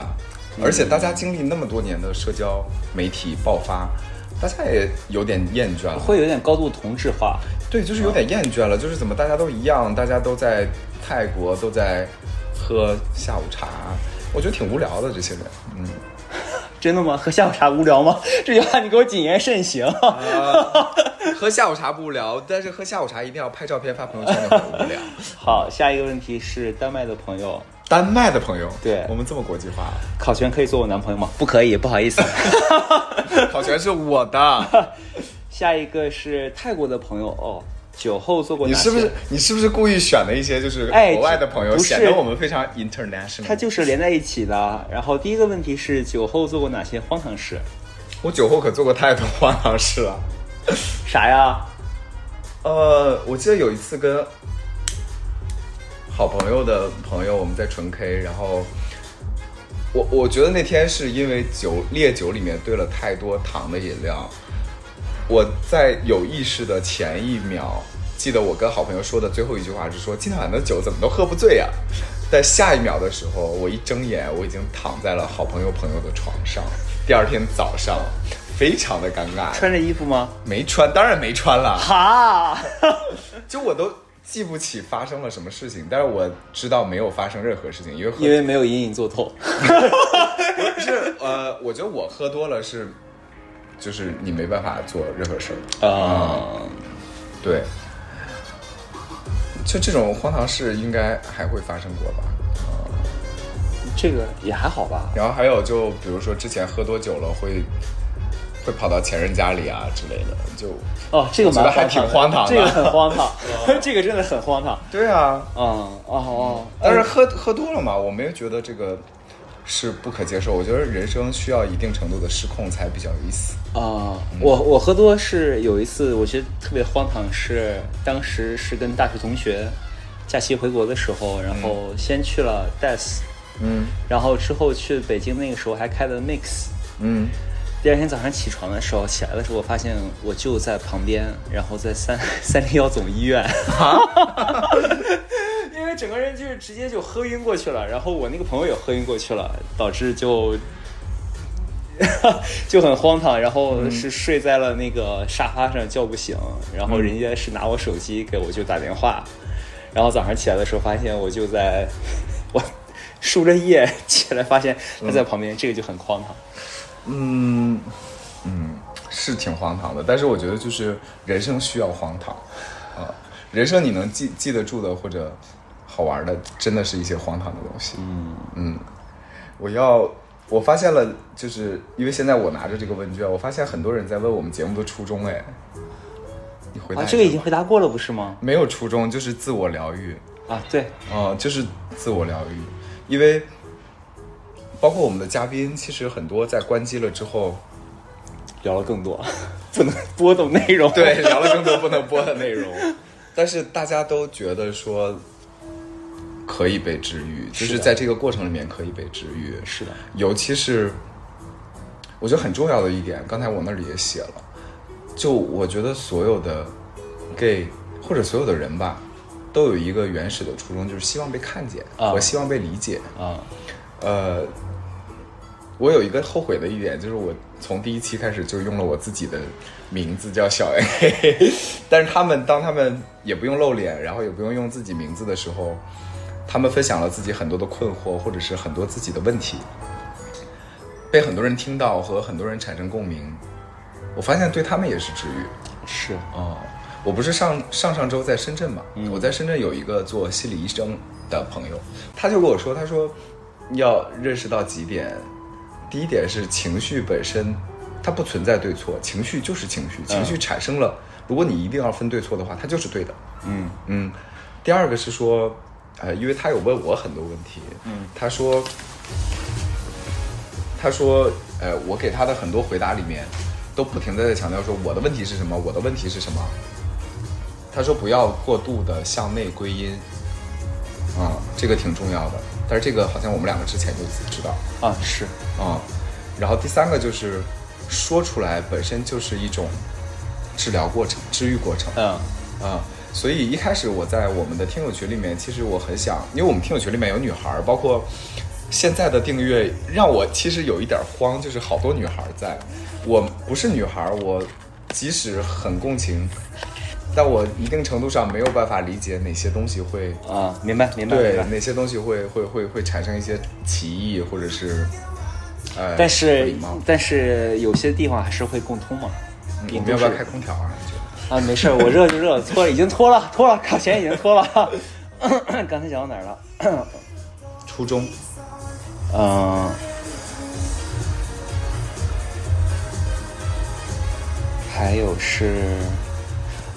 B: 而且大家经历那么多年的社交媒体爆发，大家也有点厌倦了。
A: 会有点高度同质化。
B: 对，就是有点厌倦了，就是怎么大家都一样，大家都在泰国都在喝下午茶，我觉得挺无聊的这些人。嗯。
A: 真的吗？喝下午茶无聊吗？这句话你给我谨言慎行。
B: 呃，喝下午茶不无聊，但是喝下午茶一定要拍照片发朋友圈的很无聊。
A: 好，下一个问题是丹麦的朋友，
B: 丹麦的朋友，
A: 对
B: 我们这么国际化，
A: 考全可以做我男朋友吗？不可以，不好意思。
B: 考全是我的，
A: 下一个是泰国的朋友哦，酒后做过？
B: 你是不是你是不是故意选了一些就是
A: 哎
B: 国外的朋友，显得我们非常 international？
A: 它就是连在一起的。然后第一个问题是酒后做过哪些荒唐事？
B: 我酒后可做过太多荒唐事了。
A: 啥呀？
B: 呃，我记得有一次跟好朋友的朋友，我们在纯 K，然后我我觉得那天是因为酒烈酒里面兑了太多糖的饮料，我在有意识的前一秒，记得我跟好朋友说的最后一句话是说今天晚上的酒怎么都喝不醉呀、在下一秒的时候，我一睁眼，我已经躺在了好朋友朋友的床上。第二天早上，非常的尴尬，
A: 穿着衣服吗？
B: 没穿，当然没穿了。
A: 哈，
B: 就我都记不起发生了什么事情，但是我知道没有发生任何事情，因为
A: 因为没有隐隐作痛。
B: 不是呃，我觉得我喝多了是，就是你没办法做任何事儿。
A: 啊、
B: 对，就这种荒唐事应该还会发生过吧？
A: 这个也还好吧。
B: 然后还有就比如说之前喝多酒了会会跑到前任家里啊之类的，就
A: 哦，这个
B: 我觉得还挺荒唐的
A: 这个很荒唐，这个真的很荒唐。
B: 对啊，
A: 嗯，哦哦，
B: 但是喝喝多了嘛，我没有觉得这个是不可接受。我觉得人生需要一定程度的失控才比较有意思。
A: 啊、我我喝多是有一次，我觉得特别荒唐，是当时是跟大学同学假期回国的时候，然后先去了 Des，
B: 嗯
A: 然后之后去北京那个时候还开了 Mix。
B: 嗯，
A: 第二天早上起床的时候，起来的时候，我发现我就在旁边，然后在三 三零幺总医院，整个人就是直接就喝晕过去了，然后我那个朋友也喝晕过去了，导致就 就很荒唐，然后是睡在了那个沙发上叫不醒，然后人家是拿我手机给我就打电话，然后早上起来的时候发现我就在我输着液起来，发现他在旁边，这个就很荒唐。
B: 嗯嗯，是挺荒唐的，但是我觉得就是人生需要荒唐啊、人生你能记记得住的或者好玩的，真的是一些荒唐的东西。
A: 嗯
B: 嗯，我要我发现了，就是因为现在我拿着这个问卷，我发现很多人在问我们节目的初衷，哎，你回答
A: 这个已经回答过了，不是吗？
B: 没有初衷，就是自我疗愈。
A: 啊，对，
B: 啊、就是自我疗愈，因为包括我们的嘉宾，其实很多在关机了之后，
A: 聊了更多，不能播的内容。
B: 对，聊了更多不能播的内容，但是大家都觉得说可以被治愈，就是在这个过程里面可以被治愈，
A: 是的，
B: 尤其是我觉得很重要的一点，刚才我那里也写了，就我觉得所有的 gay 或者所有的人吧，都有一个原始的初衷，就是希望被看见
A: 啊。
B: 和希望被理解。
A: 啊，
B: 呃，我有一个后悔的一点，就是我从第一期开始就用了我自己的名字叫小 A，但是他们当他们也不用露脸，然后也不用用自己名字的时候，他们分享了自己很多的困惑，或者是很多自己的问题，被很多人听到和很多人产生共鸣。我发现对他们也是治愈。
A: 是
B: 哦，我不是上上上周在深圳嘛，
A: 嗯
B: 我在深圳有一个做心理医生的朋友，他就跟我说，他说要认识到几点，第一点是情绪本身它不存在对错，情绪就是情绪，情绪产生了，如果你一定要分对错的话，它就是对的。
A: 嗯
B: 嗯，第二个是说，呃，因为他有问我很多问题，
A: 嗯，
B: 他说，他说，呃，我给他的很多回答里面，都不停的在强调说我的问题是什么，我的问题是什么。他说不要过度的向内归因，啊、这个挺重要的。但是这个好像我们两个之前就知道，
A: 啊是，
B: 啊、然后第三个就是说出来本身就是一种治疗过程、治愈过程。
A: 嗯
B: 啊，所以一开始我在我们的听友群里面，其实我很想，因为我们听友群里面有女孩儿，包括现在的订阅，让我其实有一点慌，就是好多女孩儿在。我不是女孩儿，我即使很共情，但我一定程度上没有办法理解哪些东西会
A: 啊，明白明白。
B: 对哪些东西会会会会产生一些歧义，或者是呃，
A: 但是。但是有些地方还是会共通嘛。
B: 我们要不要开空调啊？你觉得？
A: 啊，没事儿，我热就热，脱了已经脱了，脱了，卡钳已经脱了。刚才讲到哪儿了？
B: 初中
A: 嗯，还有是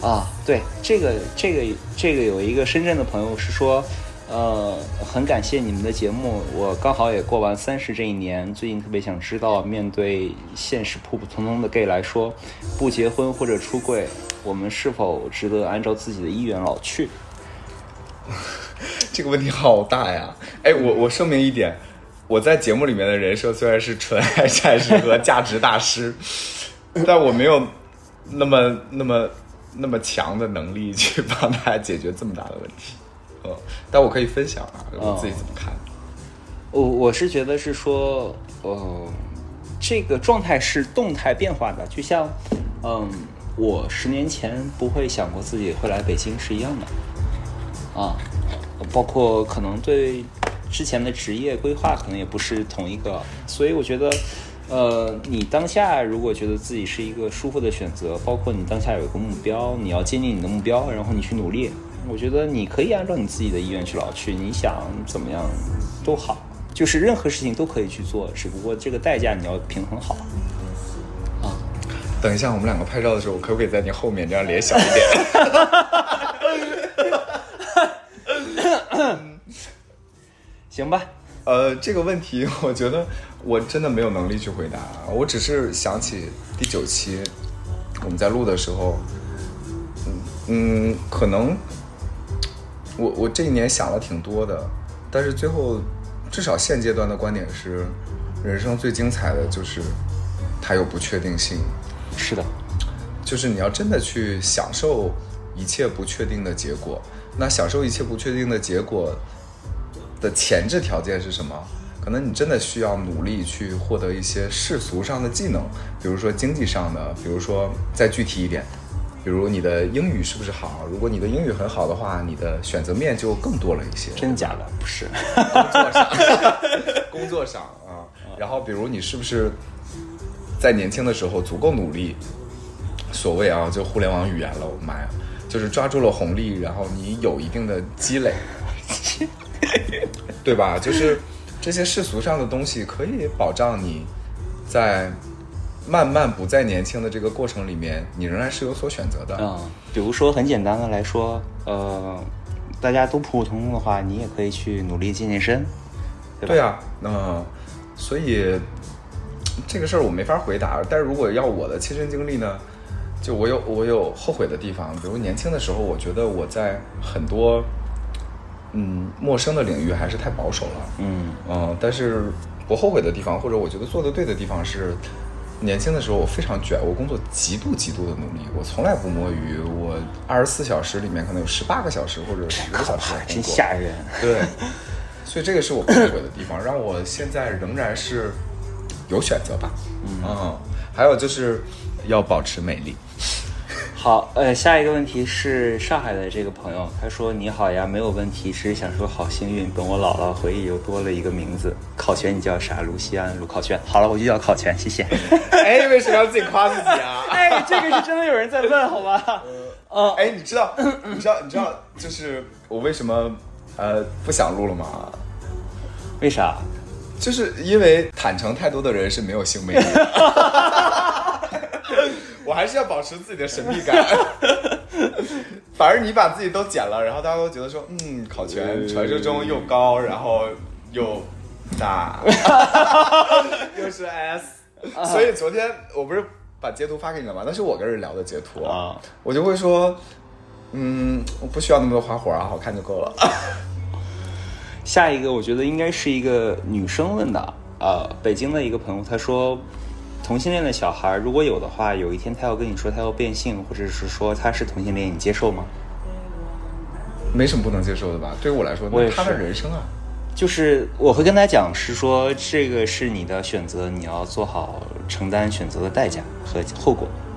A: 啊，对，这个这个这个有一个深圳的朋友是说，呃，很感谢你们的节目，我刚好也过完三十这一年，最近特别想知道，面对现实普普通通的 gay 来说，不结婚或者出柜，我们是否值得按照自己的意愿老去？
B: 这个问题好大呀！哎，我我声明一点，我在节目里面的人设虽然是纯爱战士和价值大师，但我没有那么那么那么强的能力去帮大家解决这么大的问题。呃，但我可以分享啊，我自己怎么看。
A: 我我是觉得是说，呃，这个状态是动态变化的，就像，嗯，我十年前不会想过自己会来北京是一样的，啊，包括可能对之前的职业规划可能也不是同一个，所以我觉得，呃，你当下如果觉得自己是一个舒服的选择，包括你当下有一个目标，你要坚定你的目标，然后你去努力，我觉得你可以按照你自己的意愿去老去，你想怎么样都好。就是任何事情都可以去做，只不过这个代价你要平衡好。
B: 等一下，我们两个拍照的时候，我可不可以在你后面，这样脸小一点？
A: 行吧，
B: 呃，这个问题，我觉得我真的没有能力去回答。我只是想起第九期我们在录的时候，嗯嗯，可能我我这一年想了挺多的，但是最后至少现阶段的观点是，人生最精彩的就是它有不确定性。
A: 是的，
B: 就是你要真的去享受一切不确定的结果。那享受一切不确定的结果的前置条件是什么？可能你真的需要努力去获得一些世俗上的技能，比如说经济上的，比如说再具体一点，比如你的英语是不是好？如果你的英语很好的话，你的选择面就更多了一些。
A: 真假的？不是，
B: 工作上，工作上啊，然后比如你是不是在年轻的时候足够努力？所谓啊，就互联网语言了，我的妈呀，就是抓住了红利，然后你有一定的积累，对吧？就是这些世俗上的东西可以保障你在慢慢不再年轻的这个过程里面，你仍然是有所选择的。
A: 嗯，比如说很简单的来说，呃，大家都普普通通的话，你也可以去努力健健身，对吧？
B: 对啊，嗯、所以这个事儿我没法回答。但是如果要我的亲身经历呢，就我有我有后悔的地方，比如年轻的时候，我觉得我在很多嗯陌生的领域还是太保守了，
A: 嗯
B: 嗯，但是不后悔的地方，或者我觉得做的对的地方是。年轻的时候我非常卷，我工作极度极度的努力，我从来不摸鱼。我二十四小时里面可能有十八个小时或者十个小时的工
A: 真
B: 作，
A: 吓人。
B: 对，所以这个是我不后悔的地方，让我现在仍然是有选择吧。嗯，还有就是要保持美丽。
A: 好，呃，下一个问题是上海的这个朋友，他说：“你好呀，没有问题，只是想说好幸运，等我老了，回忆又多了一个名字。考全你叫啥？卢西安，卢考全。好了，我就叫考全，谢谢。
B: 哎，为什么要自己夸自己啊？
A: 哎，这个是真的有人在问，好吧？嗯，
B: 哎，你知道，你知道，你知道，就是我为什么呃不想录了吗？
A: 为啥？
B: 就是因为坦诚太多的人是没有性魅力的。我还是要保持自己的神秘感。反而你把自己都剪了，然后大家都觉得说，嗯，考全传说中又高，然后又大，又是 S。所以昨天我不是把截图发给你了吗？那是我跟人聊的截图
A: 啊，
B: 我就会说，嗯，我不需要那么多花活啊，好看就够了。
A: 下一个我觉得应该是一个女生问的，呃，北京的一个朋友，他说，同性恋的小孩如果有的话，有一天他要跟你说他要变性，或者是说他是同性恋，你接受吗？
B: 没什么不能接受的吧？对于我来说，
A: 我也
B: 那他的人生啊。
A: 就是我会跟他讲，是说这个是你的选择，你要做好承担选择的代价和后果啊。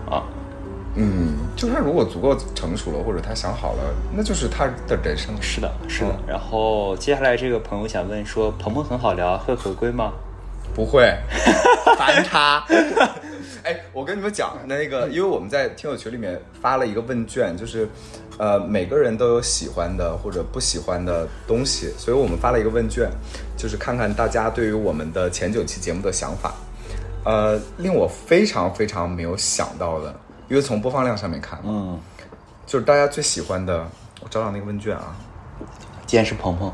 B: 嗯，就他如果足够成熟了，或者他想好了，那就是他的人生。
A: 是的，是的。
B: 嗯
A: 然后接下来这个朋友想问说，鹏鹏很好聊，会回归吗？
B: 不会，烦他。哎，我跟你们讲，那个，因为我们在听友群里面发了一个问卷，就是，呃，每个人都有喜欢的或者不喜欢的东西，所以我们发了一个问卷，就是看看大家对于我们的前九期节目的想法。呃，令我非常非常没有想到的，因为从播放量上面看，
A: 嗯，
B: 就是大家最喜欢的，我找找那个问卷啊，
A: 既然是鹏鹏，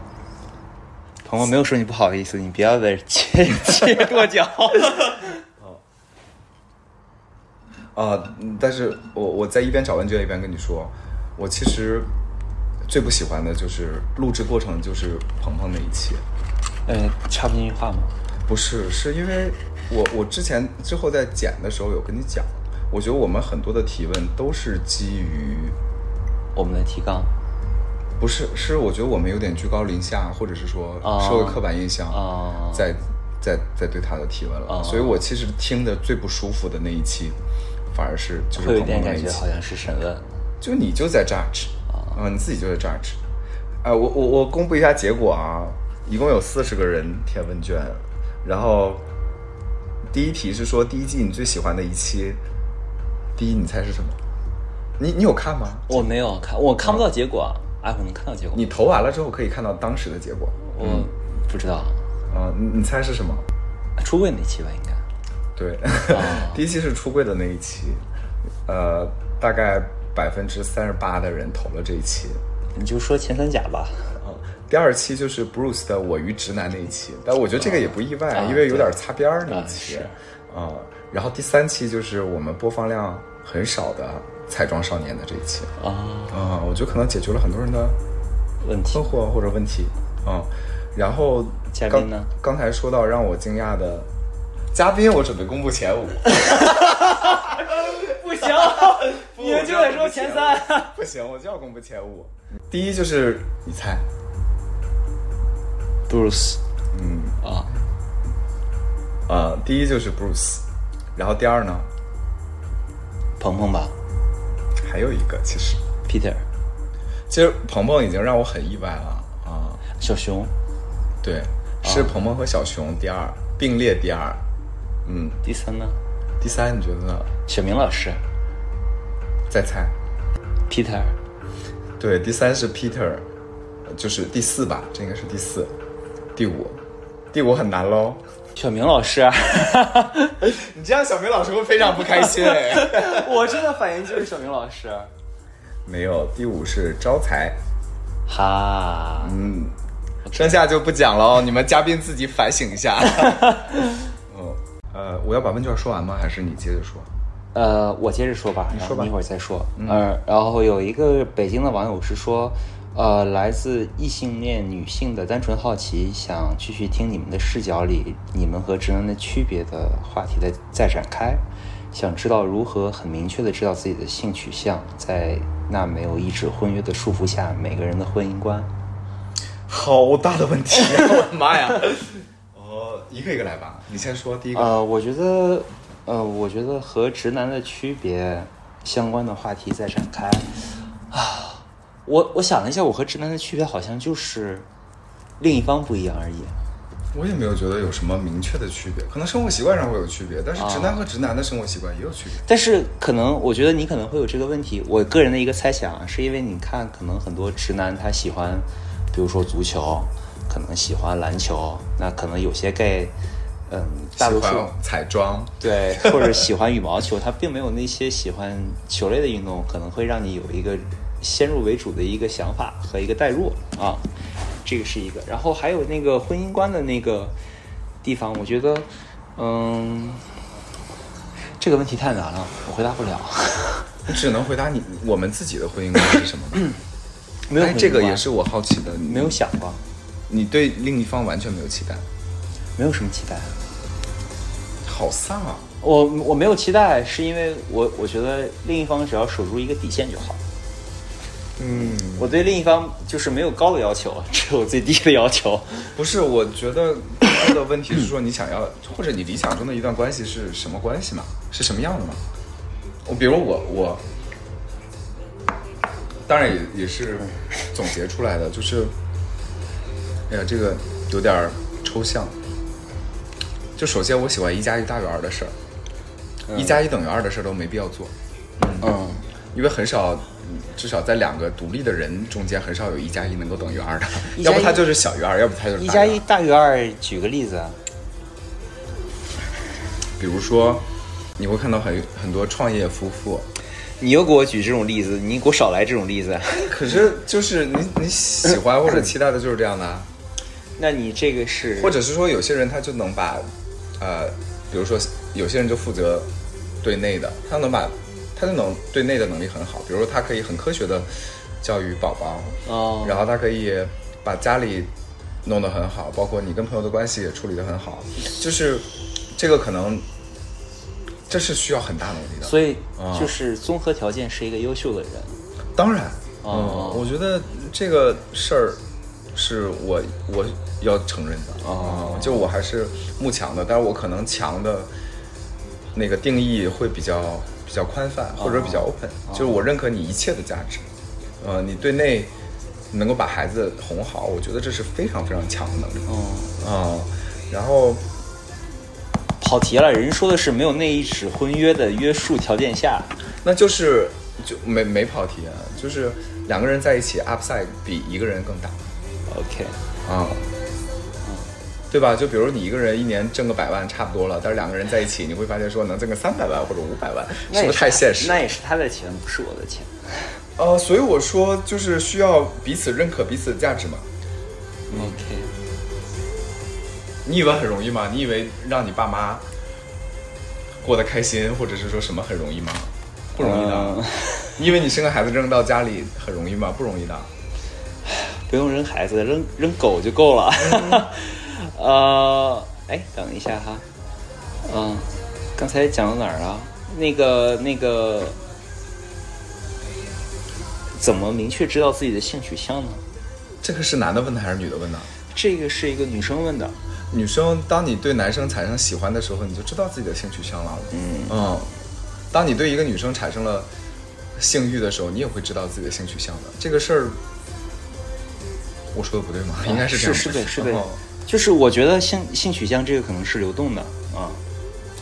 A: 鹏鹏没有说你不好意思，你不要在这切切跺脚。
B: 啊、嗯但是我我在一边找问卷一边跟你说，我其实最不喜欢的就是录制过程，就是鹏鹏那一期，
A: 嗯，插不进去话吗？
B: 不是，是因为我我之前之后在剪的时候有跟你讲，我觉得我们很多的提问都是基于，
A: 我们的提纲
B: 不是是我觉得我们有点居高临下，或者是说
A: 哦
B: 社会刻板印象，
A: 啊，
B: 在在在对他的提问了，
A: 哦
B: 所以我其实听的最不舒服的那一期，反而是就是
A: 会有
B: 鹏鹏那一期
A: 点感觉好。像是审问。
B: 就你就在 judge 啊、你自己就在 judge。啊、我我我公布一下结果啊，一共有四十个人填问卷，然后第一题是说第一季你最喜欢的一期，第一你猜是什么？你你有看吗？
A: 我没有看，我看不到结果啊。哎，我能看到结果？
B: 你投完了之后可以看到当时的结果。
A: 我不知道。
B: 啊，你你猜是什么？
A: 出柜那期吧，应该。
B: 对，第一期是出柜的那一期，呃，大概百分之三十八的人投了这一期。
A: 你就说前三甲吧。
B: 啊，第二期就是 Bruce 的《我与直男》那一期，但我觉得这个也不意外，
A: 啊
B: 因为有点擦边儿那
A: 啊
B: 一期
A: 是。
B: 啊，然后第三期就是我们播放量很少的彩妆少年的这一期。
A: 啊，
B: 啊，我觉得可能解决了很多人的
A: 问题
B: 困惑或者问题。嗯，然后刚
A: 嘉宾呢
B: 刚才说到让我惊讶的嘉宾，我准备公布前五。
A: 不行，
B: 不
A: 你们就得说前三。
B: 不行，我就要公布前五。第一就是你猜
A: ，Bruce
B: 嗯
A: 啊，
B: 呃，第一就是 Bruce，然后第二呢
A: 鹏鹏吧。
B: 还有一个，其实
A: ，Peter。
B: 其实鹏鹏已经让我很意外了啊。
A: 小熊，
B: 对，是鹏鹏和小熊第二并列第二，嗯，
A: 第三呢？
B: 第三你觉得呢？
A: 小明老师。
B: 再猜。
A: ，Peter。
B: 对，第三是 Peter，呃就是第四吧，这应该是第四，第五，第五很难喽。
A: 小明老师，
B: 你这样，小明老师会非常不开心哎。
A: 我真的反应就是小明老师。
B: 没有，第五是招财，
A: 哈，
B: 嗯，剩下就不讲了哦，你们嘉宾自己反省一下。嗯，呃，我要把问卷说完吗？还是你接着说？
A: 呃，我接着说吧，你
B: 说吧
A: 一会儿再说。呃，然后有一个北京的网友是说，呃，来自异性恋女性的单纯好奇，想继续听你们的视角里你们和直男的区别的话题的再展开，想知道如何很明确的知道自己的性取向，在那没有一纸婚约的束缚下，每个人的婚姻观。
B: 好大的问题、啊，我的妈呀！哦，一个一个来吧，你先说第一个。
A: 呃，我觉得，呃，我觉得和直男的区别相关的话题再展开啊。我我想了一下，我和直男的区别好像就是另一方不一样而已。
B: 我也没有觉得有什么明确的区别，可能生活习惯上会有区别，但是直男和直男的生活习惯也有区别。
A: 但是可能我觉得你可能会有这个问题。我个人的一个猜想啊，是因为你看，可能很多直男他喜欢，比如说足球，可能喜欢篮球，那可能有些 gay，嗯，大多数
B: 彩妆，
A: 对，或者喜欢羽毛球，他并没有那些喜欢球类的运动，可能会让你有一个先入为主的一个想法和一个代入啊，这个是一个。然后还有那个婚姻观的那个地方，我觉得，嗯，这个问题太难了，我回答不了。
B: 你只能回答你我们自己的婚姻观是什么吧？
A: 没有
B: 哎，这个也是我好奇的，
A: 没有想过，
B: 你对另一方完全没有期待，
A: 没有什么期待。
B: 好丧啊！
A: 我我没有期待，是因为我我觉得另一方只要守住一个底线就好。
B: 嗯，
A: 我对另一方就是没有高的要求，只有最低的要求。
B: 不是，我觉得更多的问题是说你想要 或者你理想中的一段关系是什么关系嘛？是什么样的嘛？我比如我我，当然也也是总结出来的，就是，哎呀，这个有点抽象。就首先我喜欢一加一大于二的事儿，一加一等于二的事儿都没必要做，
A: 嗯，
B: 因为很少，嗯至少在两个独立的人中间，很少有一加一能够等于二的，要不它就是小于二，要不它就是
A: 一加一大于二，举个例子。啊，
B: 比如说，你会看到很很多创业夫妇，
A: 你又给我举这种例子，你给我少来这种例子。
B: 可是就是你你喜欢或者期待的就是这样的啊，
A: 那你这个是
B: 或者是说有些人他就能把，呃，比如说有些人就负责对内的，他能把他就能对内的能力很好，比如说他可以很科学的教育宝宝，
A: 哦，
B: 然后他可以把家里弄得很好，包括你跟朋友的关系也处理得很好，就是这个可能这是需要很大能力的。
A: 所以
B: 啊。
A: 就是综合条件是一个优秀的人。
B: 当然，
A: 哦。
B: 嗯，我觉得这个事儿是我我要承认的。
A: 哦。
B: 嗯就我还是慕强的，但是我可能强的那个定义会比较比较宽泛或者比较 open，、就是我认可你一切的价值，呃，你对内能够把孩子哄好，我觉得这是非常非常强的能力，然后
A: 跑题了，人说的是没有那一纸婚约的约束条件下，
B: 那就是就没没跑题啊，就是两个人在一起 upside 比一个人更大
A: ，OK，
B: 啊、对吧？就比如你一个人一年挣个百万差不多了，但是两个人在一起，你会发现说能挣个三百万或者五百万，是不是太现实？
A: 那也是他的钱，不是我的钱。
B: 呃，所以我说就是需要彼此认可彼此的价值嘛。
A: OK，
B: 你以为很容易吗？你以为让你爸妈过得开心，或者是说什么很容易吗？不容易的。
A: 嗯
B: 你以为你生个孩子扔到家里很容易吗？不容易的。
A: 不用扔孩子，扔扔狗就够了。呃，哎，等一下哈，嗯、刚才讲到哪儿啊？那个那个，怎么明确知道自己的性取向呢？
B: 这个是男的问的还是女的问的？
A: 这个是一个女生问的。
B: 女生，当你对男生产生喜欢的时候，你就知道自己的性取向了。嗯嗯当你对一个女生产生了性欲的时候，你也会知道自己的性取向的。这个事儿，我说的不对吗？应该是这样。
A: 是是对是对
B: 哦，
A: 就是我觉得性性取向这个可能是流动的啊。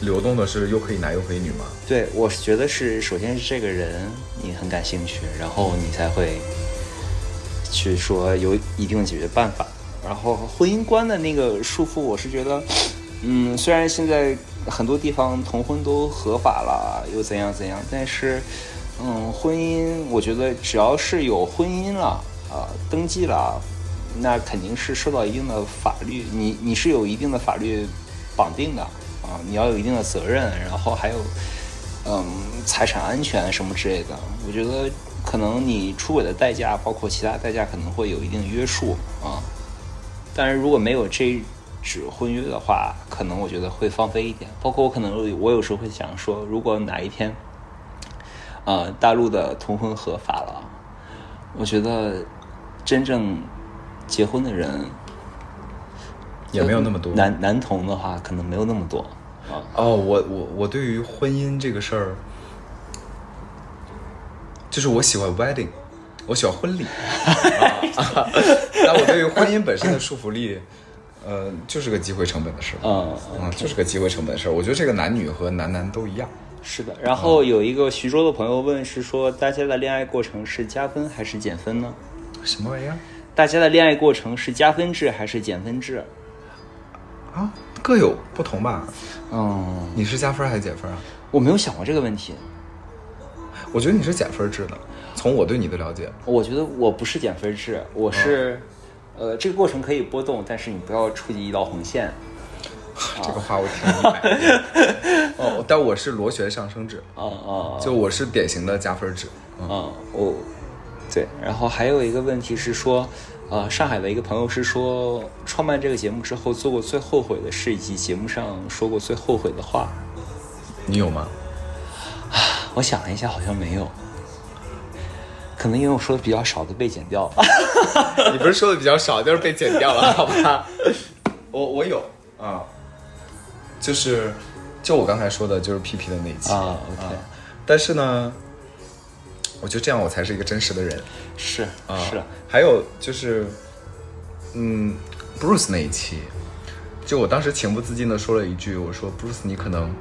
B: 流动的是又可以男又可以女吗？
A: 对，我是觉得是，首先是这个人你很感兴趣，然后你才会去说有一定的解决办法。然后婚姻观的那个束缚，我是觉得，嗯，虽然现在很多地方同婚都合法了，又怎样怎样，但是，嗯，婚姻我觉得只要是有婚姻了啊、登记了，那肯定是受到一定的法律，你你是有一定的法律绑定的啊，你要有一定的责任，然后还有嗯财产安全什么之类的。我觉得可能你出轨的代价，包括其他代价，可能会有一定约束啊。但是如果没有这纸婚约的话，可能我觉得会放飞一点。包括我可能我有时候会想说，如果哪一天，呃，大陆的同婚合法了，我觉得真正结婚的人
B: 也没有那么多。
A: 男男同的话，可能没有那么多啊。
B: 哦，我我我对于婚姻这个事儿，就是我喜欢 wedding，我喜欢婚礼，啊、但我对于婚姻本身的束缚力，呃，就是个机会成本的事儿，
A: 嗯
B: 嗯，就是个机会成本的事儿。我觉得这个男女和男男都一样。
A: 是的，然后有一个徐州的朋友问是说，大家的恋爱过程是加分还是减分呢？
B: 什么玩意儿
A: 大家的恋爱过程是加分制还是减分制？
B: 啊？各有不同吧？
A: 嗯，
B: 你是加分还是减分啊？
A: 我没有想过这个问题。
B: 我觉得你是减分制的。从我对你的了解，
A: 我觉得我不是减分制，我是，呃，这个过程可以波动，但是你不要触及一道红线。
B: 这个话我挺明白的。哦，但我是螺旋上升制，
A: 啊啊
B: 就我是典型的加分制。嗯
A: 啊！我，对，然后还有一个问题是说，呃，上海的一个朋友是说，创办这个节目之后做过最后悔的事，以及节目上说过最后悔的话。
B: 你有吗？
A: 啊我想了一下，好像没有，可能因为我说的比较少，都被剪掉了。
B: 你不是说的比较少，就是被剪掉了，好吧？我我有啊，就是就我刚才说的，就是 PP 的那一期
A: 啊，OK
B: 但是呢，我觉得这样我才是一个真实的人
A: 是
B: 啊。
A: 是，
B: 还有就是，嗯，Bruce 那一期，就我当时情不自禁的说了一句，我说 Bruce 你可能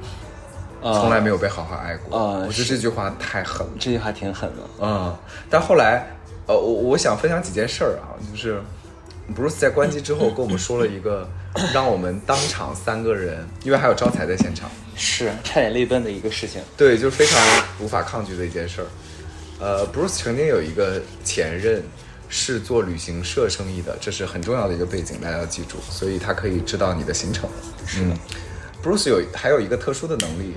B: 从来没有被好好爱过。
A: 啊
B: 我觉得这句话太狠了。
A: 这句话挺狠的。
B: 嗯，但后来，呃，我我想分享几件事儿啊，就是 Bruce 在关机之后跟我们说了一个，让我们当场三个人，因为还有招财在现场，
A: 是差点泪奔的一个事情。
B: 对，就是非常无法抗拒的一件事儿。呃，Bruce 曾经有一个前任是做旅行社生意的，这是很重要的一个背景，大家要记住，所以他可以知道你的行程。嗯，Bruce 有还有一个特殊的能力，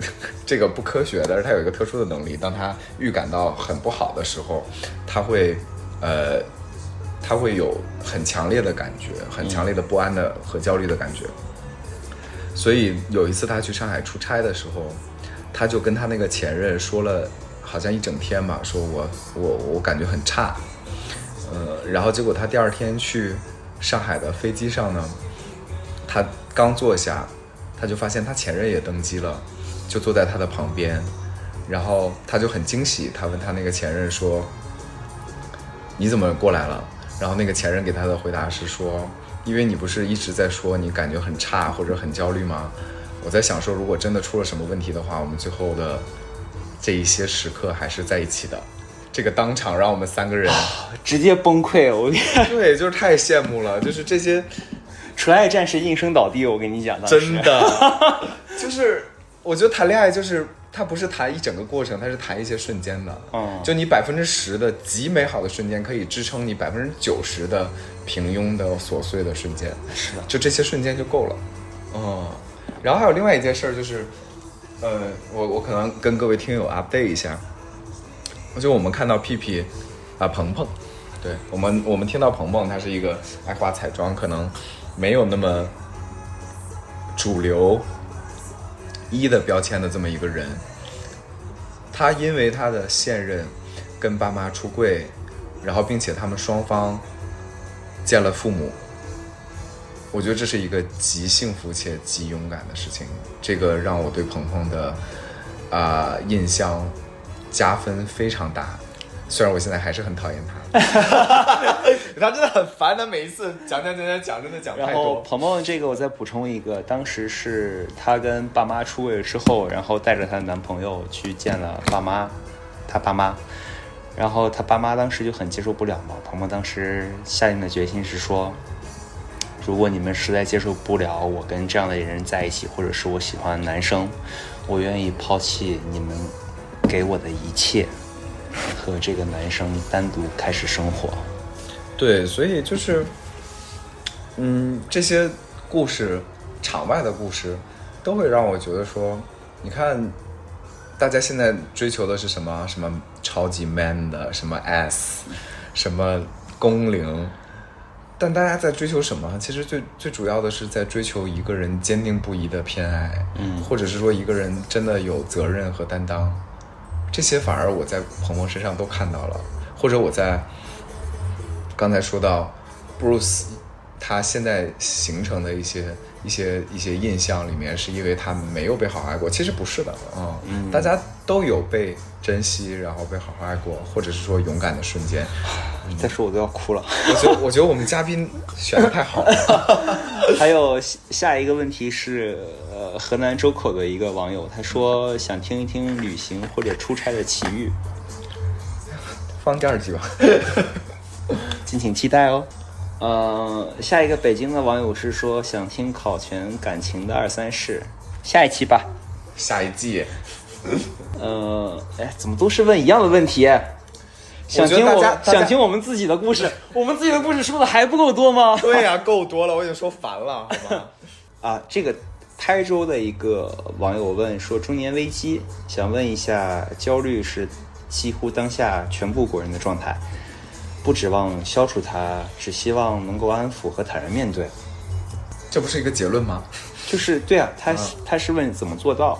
B: 这个不科学，但是他有一个特殊的能力，当他预感到很不好的时候，他会呃，他会有很强烈的感觉，很强烈的不安的和焦虑的感觉。所以有一次他去上海出差的时候，他就跟他那个前任说了，好像一整天吧，说我我我感觉很差，呃，然后结果他第二天去上海的飞机上呢，他刚坐下，他就发现他前任也登机了，就坐在他的旁边，然后他就很惊喜，他问他那个前任说：“你怎么过来了？”然后那个前任给他的回答是说：“因为你不是一直在说你感觉很差或者很焦虑吗？我在想说，如果真的出了什么问题的话，我们最后的这一些时刻还是在一起的。”这个当场让我们三个人，
A: 直接崩溃，我
B: 对，就是太羡慕了，就是这些
A: 纯爱战士应声倒地，我跟你讲，
B: 真的，就是我觉得谈恋爱就是它不是谈一整个过程，它是谈一些瞬间的。
A: 嗯
B: 就你百分之十的极美好的瞬间，可以支撑你百分之九十的平庸的琐碎的瞬间。
A: 是的
B: 就这些瞬间就够了。嗯，然后还有另外一件事儿就是，呃，我我可能跟各位听友 update 一下，就我们看到屁屁啊、鹏鹏，对我们我们听到鹏鹏他是一个爱画彩妆，可能没有那么主流一的标签的这么一个人，他因为他的现任跟爸妈出柜，然后并且他们双方见了父母，我觉得这是一个极幸福且极勇敢的事情。这个让我对鹏鹏的啊、印象加分非常大。虽然我现在还是很讨厌他，他真的很烦，他每一次讲讲讲讲讲，真的讲太
A: 然后
B: 多。
A: 鹏鹏这个我再补充一个，当时是她跟爸妈出柜之后，然后带着她的男朋友去见了爸妈，她爸妈，然后她爸妈当时就很接受不了嘛。鹏鹏当时下定的决心是说，如果你们实在接受不了我跟这样的人在一起，或者是我喜欢男生，我愿意抛弃你们给我的一切，和这个男生单独开始生活。
B: 对，所以就是，嗯，这些故事，场外的故事，都会让我觉得说，你看，大家现在追求的是什么？什么超级 man 的，什么 S，什么工龄，但大家在追求什么？其实最最主要的是在追求一个人坚定不移的偏爱，
A: 嗯
B: 或者是说一个人真的有责任和担当，这些反而我在鹏鹏身上都看到了，或者我在刚才说到 Bruce 他现在形成的一些一些一些印象里面，是因为他没有被好好爱过，其实不是的，嗯，大家都有被珍惜，然后被好好爱过，或者是说勇敢的瞬间。
A: 再说我都要哭了。
B: 我觉得我觉得我们嘉宾选的太好了，
A: 还有下下一个问题是，呃，河南周口的一个网友，他说想听一听旅行或者出差的奇遇，
B: 放第二集吧。
A: 敬请期待哦。呃，下一个北京的网友是说想听考全感情的二三事，下一期吧。
B: 下一季，
A: 呃，哎，怎么都是问一样的问题？想听我想听我们自己的故事，我们自己的故事说的还不够多吗？
B: 对呀、够多了，我已经说烦了，好吗？
A: 啊，这个台州的一个网友问说：“中年危机，想问一下，焦虑是几乎当下全部国人的状态，不指望消除它，只希望能够安抚和坦然面对。
B: 这不是一个结论吗？
A: 就是对啊，他是他是问怎么做到？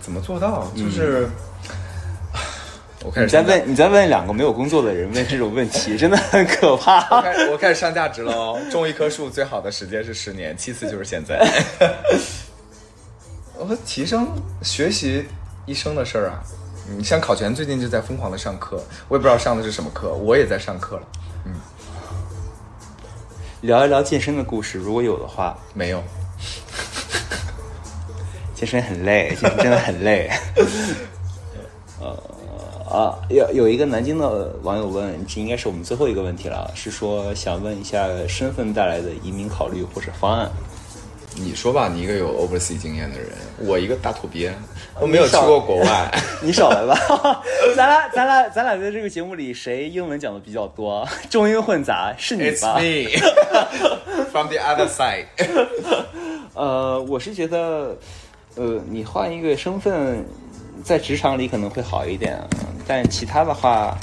B: 怎么做到？就是、我开
A: 你再
B: 始上架
A: 问你再问两个没有工作的人问这种问题，真的很可怕
B: 我
A: 怕。
B: 开我开始上价值了哦。种一棵树最好的时间是十年，其次就是现在。我提升学习一生的事儿啊，嗯，像考全最近就在疯狂的上课，我也不知道上的是什么课，我也在上课了。
A: 嗯聊一聊健身的故事，如果有的话，
B: 没有，
A: 健身很累，健身真的很累。呃啊，有有一个南京的网友问，这应该是我们最后一个问题了，是说想问一下身份带来的移民考虑或者方案。
B: 你说吧，你一个有 overseas 经验的人，我一个大土鳖，我没有去过国外。
A: 你少来吧，咱俩咱俩咱俩在这个节目里谁英文讲的比较多？中英混杂是你
B: It's
A: 吧
B: ？me from the other side。
A: 呃，我是觉得，呃，你换一个身份，在职场里可能会好一点，但其他的话，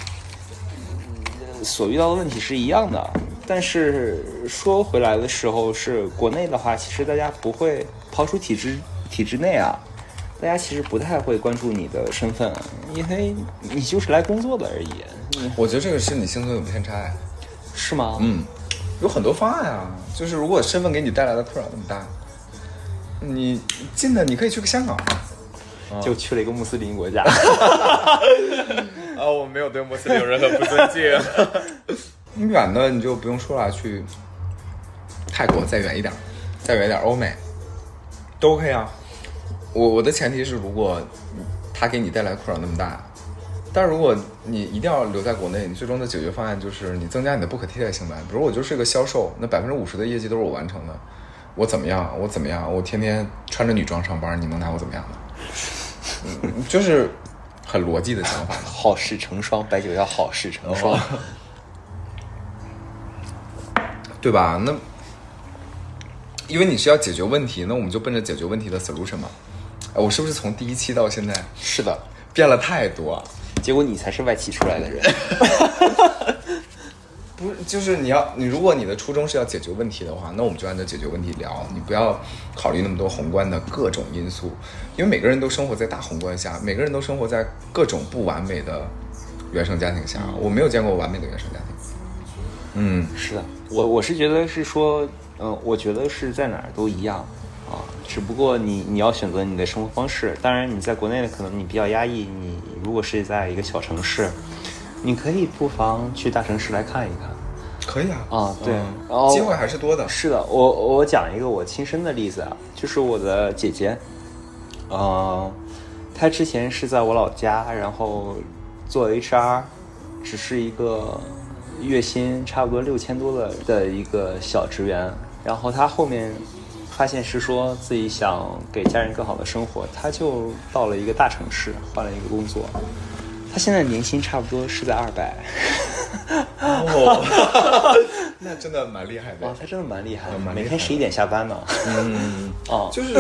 A: 呃所遇到的问题是一样的。但是说回来的时候，是国内的话，其实大家不会抛出体制体制内啊，大家其实不太会关注你的身份，因为你就是来工作的而已，你
B: 我觉得这个是你心中有偏差呀。
A: 是吗？
B: 嗯，有很多方案啊，就是如果身份给你带来的困扰那么大，你近的你可以去个香港。
A: 就去了一个穆斯林国家。
B: 啊，我没有对穆斯林有任何不尊敬。远的你就不用说了，去泰国再远一点，再远一点欧美都 OK 啊。我我的前提是，如果他给你带来困扰那么大，但如果你一定要留在国内，你最终的解决方案就是你增加你的不可替代性呗。比如我就是一个销售，那百分之五十的业绩都是我完成的，我怎么样？我怎么样？我天天穿着女装上班，你能拿我怎么样呢？嗯，就是很逻辑的想法。
A: 好事成双，白酒要好事成双。
B: 对吧？那因为你是要解决问题，那我们就奔着解决问题的 solution 嘛。哎，我是不是从第一期到现在
A: 是的，
B: 变了太多？
A: 结果你才是外企出来的人。
B: 不是，就是你要你，如果你的初衷是要解决问题的话，那我们就按照解决问题聊，你不要考虑那么多宏观的各种因素，因为每个人都生活在大宏观下，每个人都生活在各种不完美的原生家庭下。我没有见过完美的原生家庭。嗯，
A: 是的，我我是觉得是说，嗯，我觉得是在哪儿都一样啊，只不过你你要选择你的生活方式。当然，你在国内可能你比较压抑，你如果是在一个小城市。你可以不妨去大城市来看一看，
B: 可以啊，
A: 啊对，
B: 然后机会还是多的。
A: 是的，我我讲一个我亲身的例子啊，就是我的姐姐，呃，她之前是在我老家，然后做 HR，只是一个月薪差不多六千多的的一个小职员，然后他后面发现是说自己想给家人更好的生活，他就到了一个大城市，换了一个工作。他现在年薪差不多是在二百，
B: 哦，那真的蛮厉害的。
A: 哦，他真的蛮厉害，每天十一点下班呢。
B: 嗯，
A: 哦，
B: 就是，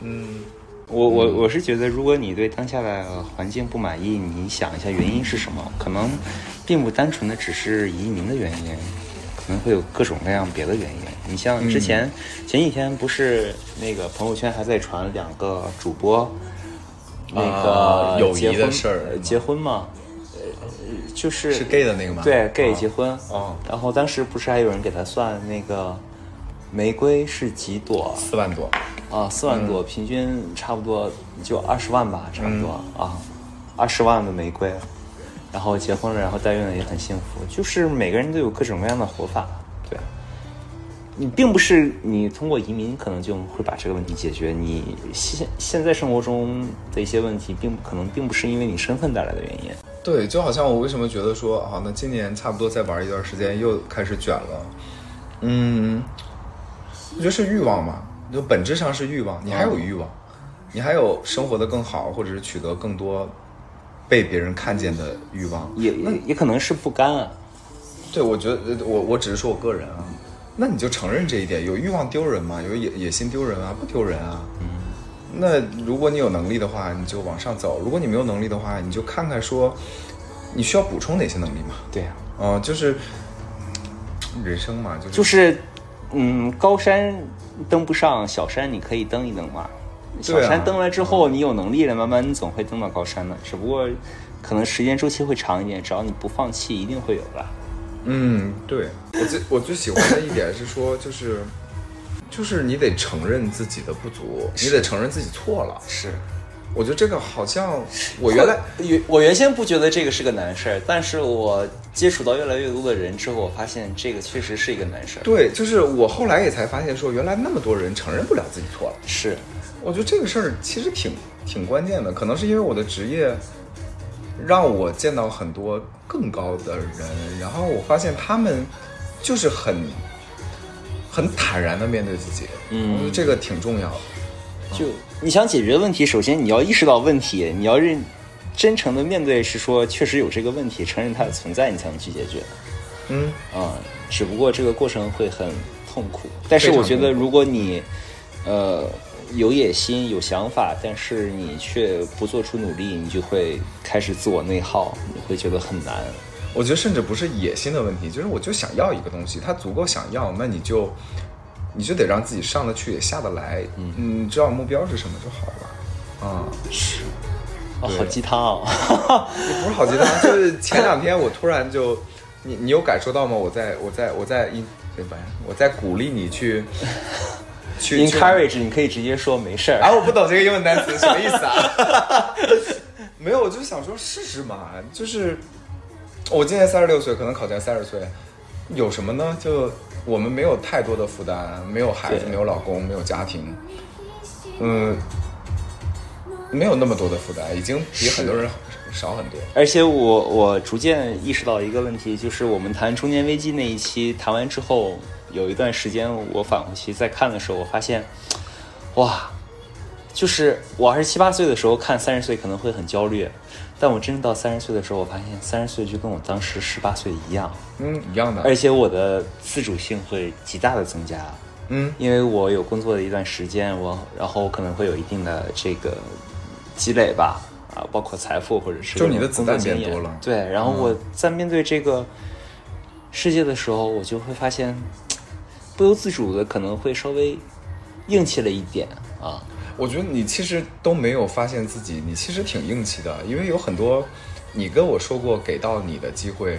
B: 嗯，
A: 我我我是觉得，如果你对当下的环境不满意，你想一下原因是什么？可能并不单纯的只是移民的原因，可能会有各种各样别的原因。你像之前前几天不是那个朋友圈还在传两个主播。那个
B: 友谊的事儿，
A: 结婚嘛，呃，就是
B: 是 gay 的那个吗？
A: 对，gay 结婚。哦。然后当时不是还有人给他算那个玫瑰是几朵？
B: 四万朵。
A: 啊，四万朵，平均差不多就二十万吧，差不多啊，二十万的玫瑰，然后结婚了，然后代孕了，也很幸福。就是每个人都有各种各样的活法。对你并不是你通过移民可能就会把这个问题解决。你现现在生活中的一些问题，并不可能并不是因为你身份带来的原因。
B: 对，就好像我为什么觉得说，好，那今年差不多再玩一段时间，又开始卷了。嗯，我觉得是欲望嘛，就本质上是欲望。你还有欲望，你还有生活的更好，或者是取得更多被别人看见的欲望。
A: 也也可能是不甘啊。
B: 对，我觉得我我只是说我个人啊。那你就承认这一点，有欲望丢人吗？有野野心丢人啊？不丢人啊。嗯。那如果你有能力的话，你就往上走；如果你没有能力的话，你就看看说，你需要补充哪些能力嘛？
A: 对呀。
B: 嗯，就是人生嘛，就
A: 是就是，嗯，高山登不上，小山你可以登一登嘛。小山登了之后，你有能力了，慢慢你总会登到高山的。只不过可能时间周期会长一点，只要你不放弃，一定会有的。
B: 嗯，对我最我最喜欢的一点是说，就是就是你得承认自己的不足，你得承认自己错了。
A: 是，
B: 我觉得这个好像我原来
A: 原我原先不觉得这个是个难事儿，但是我接触到越来越多的人之后，我发现这个确实是一个难事儿。
B: 对，就是我后来也才发现说，原来那么多人承认不了自己错了。
A: 是，
B: 我觉得这个事儿其实挺挺关键的，可能是因为我的职业。让我见到很多更高的人，然后我发现他们就是很很坦然的面对自己，嗯，我觉得这个挺重要的。
A: 就你想解决问题，首先你要意识到问题，你要认真诚的面对，是说确实有这个问题，承认它的存在，你才能去解决。
B: 嗯
A: 啊，只不过这个过程会很痛苦，但是我觉得如果你呃。有野心、有想法，但是你却不做出努力，你就会开始自我内耗，你会觉得很难。
B: 我觉得甚至不是野心的问题，就是我就想要一个东西，它足够想要，那你就你就得让自己上得去也下得来，嗯，你知道目标是什么就好了。啊，
A: 是，好鸡汤
B: 啊！也不是好鸡汤，就是前两天我突然就，你你有感受到吗？我在我在我在一，不我在鼓励你去。
A: encourage 你可以直接说没事儿。
B: 啊，我不懂这个英文单词什么意思啊？没有，我就想说试试嘛。就是我今年三十六岁，可能考前三十岁，有什么呢？就我们没有太多的负担，没有孩子，没有老公，没有家庭。嗯，没有那么多的负担，已经比很多人少很多。
A: 而且我我逐渐意识到一个问题，就是我们谈中年危机那一期谈完之后，有一段时间我返回去再看的时候，我发现，哇，就是我二十七八岁的时候看三十岁可能会很焦虑，但我真正到三十岁的时候，我发现三十岁就跟我当时十八岁一样，
B: 嗯，一样的。
A: 而且我的自主性会极大的增加。
B: 嗯，
A: 因为我有工作的一段时间，我然后可能会有一定的这个积累吧，啊，包括财富或者是
B: 就你的子弹
A: 工作经验
B: 变多了
A: 对，然后我在面对这个世界的时候，我就会发现不由自主的可能会稍微硬气了一点啊。
B: 我觉得你其实都没有发现自己，你其实挺硬气的，因为有很多你跟我说过给到你的机会，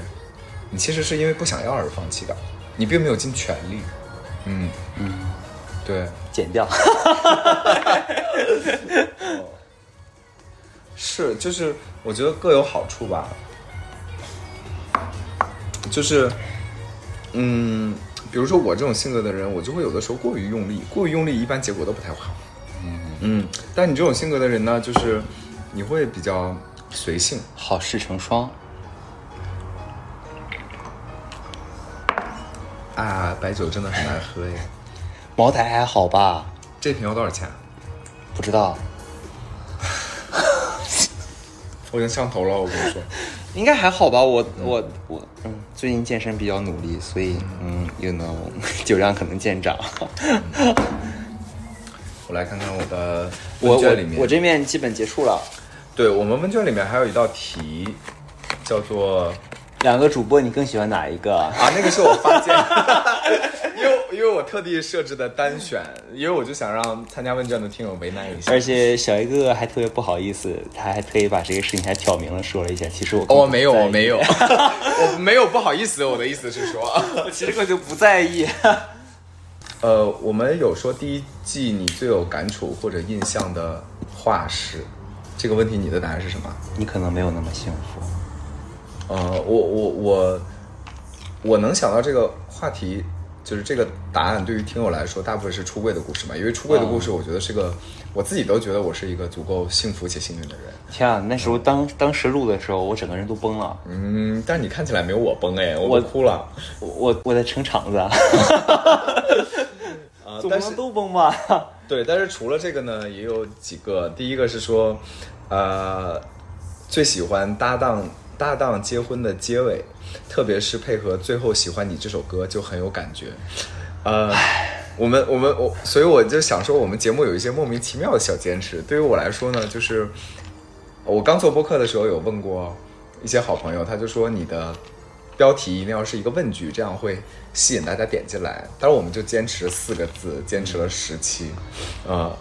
B: 你其实是因为不想要而放弃的，你并没有尽全力。嗯嗯，对，
A: 剪掉，
B: 是就是我觉得各有好处吧，就是嗯，比如说我这种性格的人，我就会有的时候过于用力，过于用力一般结果都不太好。嗯嗯，但你这种性格的人呢，就是你会比较随性。
A: 好事成双。
B: 啊，白酒真的很难喝耶。
A: 茅台还好吧？
B: 这瓶要多少钱？
A: 不知道，
B: 我已经上头了，我跟你说。
A: 应该还好吧？我我我，嗯，最近健身比较努力，所以嗯，you know，酒量可能见长。
B: 我来看看我的
A: 我我
B: 问卷里面，
A: 我这面基本结束了。
B: 对我们问卷里面还有一道题，叫做
A: 两个主播，你更喜欢哪一个？
B: 啊，那个是我发现，因为因为我特地设置的单选，因为我就想让参加问卷的听友为难一下。
A: 而且小一哥哥还特别不好意思，他还特意把这个事情还挑明了说了一下。其实我
B: 哦我没有，我没有，我没有不好意思。我的意思是说，
A: 我 其实根本就不在意。
B: 呃，我们有说第一季你最有感触或者印象的话是这个问题，你的答案是什么？
A: 你可能没有那么幸福。
B: 呃，我我我我能想到这个话题，就是这个答案对于听友来说，大部分是出柜的故事嘛，因为出柜的故事，我觉得是个、我自己都觉得我是一个足够幸福且幸运的人。
A: 天啊，那时候当当时录的时候，我整个人都崩了。
B: 嗯，但是你看起来没有我崩哎，我哭了。
A: 我我我在撑场子 啊，
B: 啊但是
A: 都崩吧？
B: 对，但是除了这个呢，也有几个。第一个是说，呃，最喜欢搭档搭档结婚的结尾，特别是配合最后喜欢你这首歌就很有感觉。呃，我们我们我，所以我就想说，我们节目有一些莫名其妙的小坚持。对于我来说呢，就是我刚做播客的时候有问过一些好朋友，他就说你的标题一定要是一个问句，这样会吸引大家点进来。但是，我们就坚持四个字，坚持了十期，啊、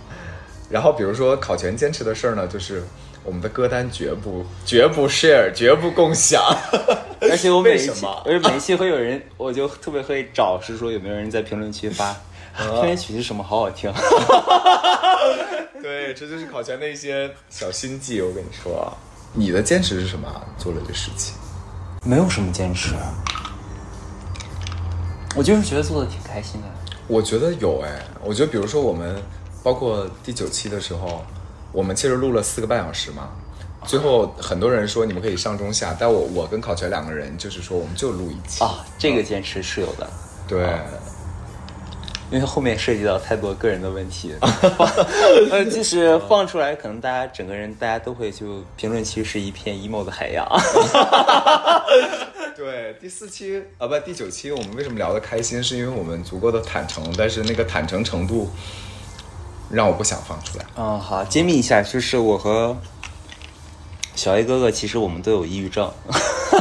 B: 然后比如说考前坚持的事儿呢，就是我们的歌单绝不绝不 share，绝不共享。
A: 而且我每一期，
B: 为什么
A: 而且每一期会有人，我就特别会找，是说有没有人在评论区发啊片尾曲是什么，好好听。
B: 对，这就是考前的一些小心计。我跟你说啊，你的坚持是什么？做了这十期，
A: 没有什么坚持，我就是觉得做的挺开心的。
B: 我觉得有哎，我觉得比如说我们包括第九期的时候，我们其实录了四个半小时嘛。最后很多人说你们可以上中下，但我我跟考全两个人就是说我们就录一期
A: 啊，这个坚持是有的，
B: 对，
A: 因为后面涉及到太多个人的问题。呃，即使放出来，可能大家整个人大家都会就评论区是一片 emo 的海洋。
B: 对，第四期啊不第九期我们为什么聊得开心？是因为我们足够的坦诚，但是那个坦诚程度让我不想放出来。
A: 嗯，好，揭秘一下，就是我和小 A 哥哥，其实我们都有抑郁症。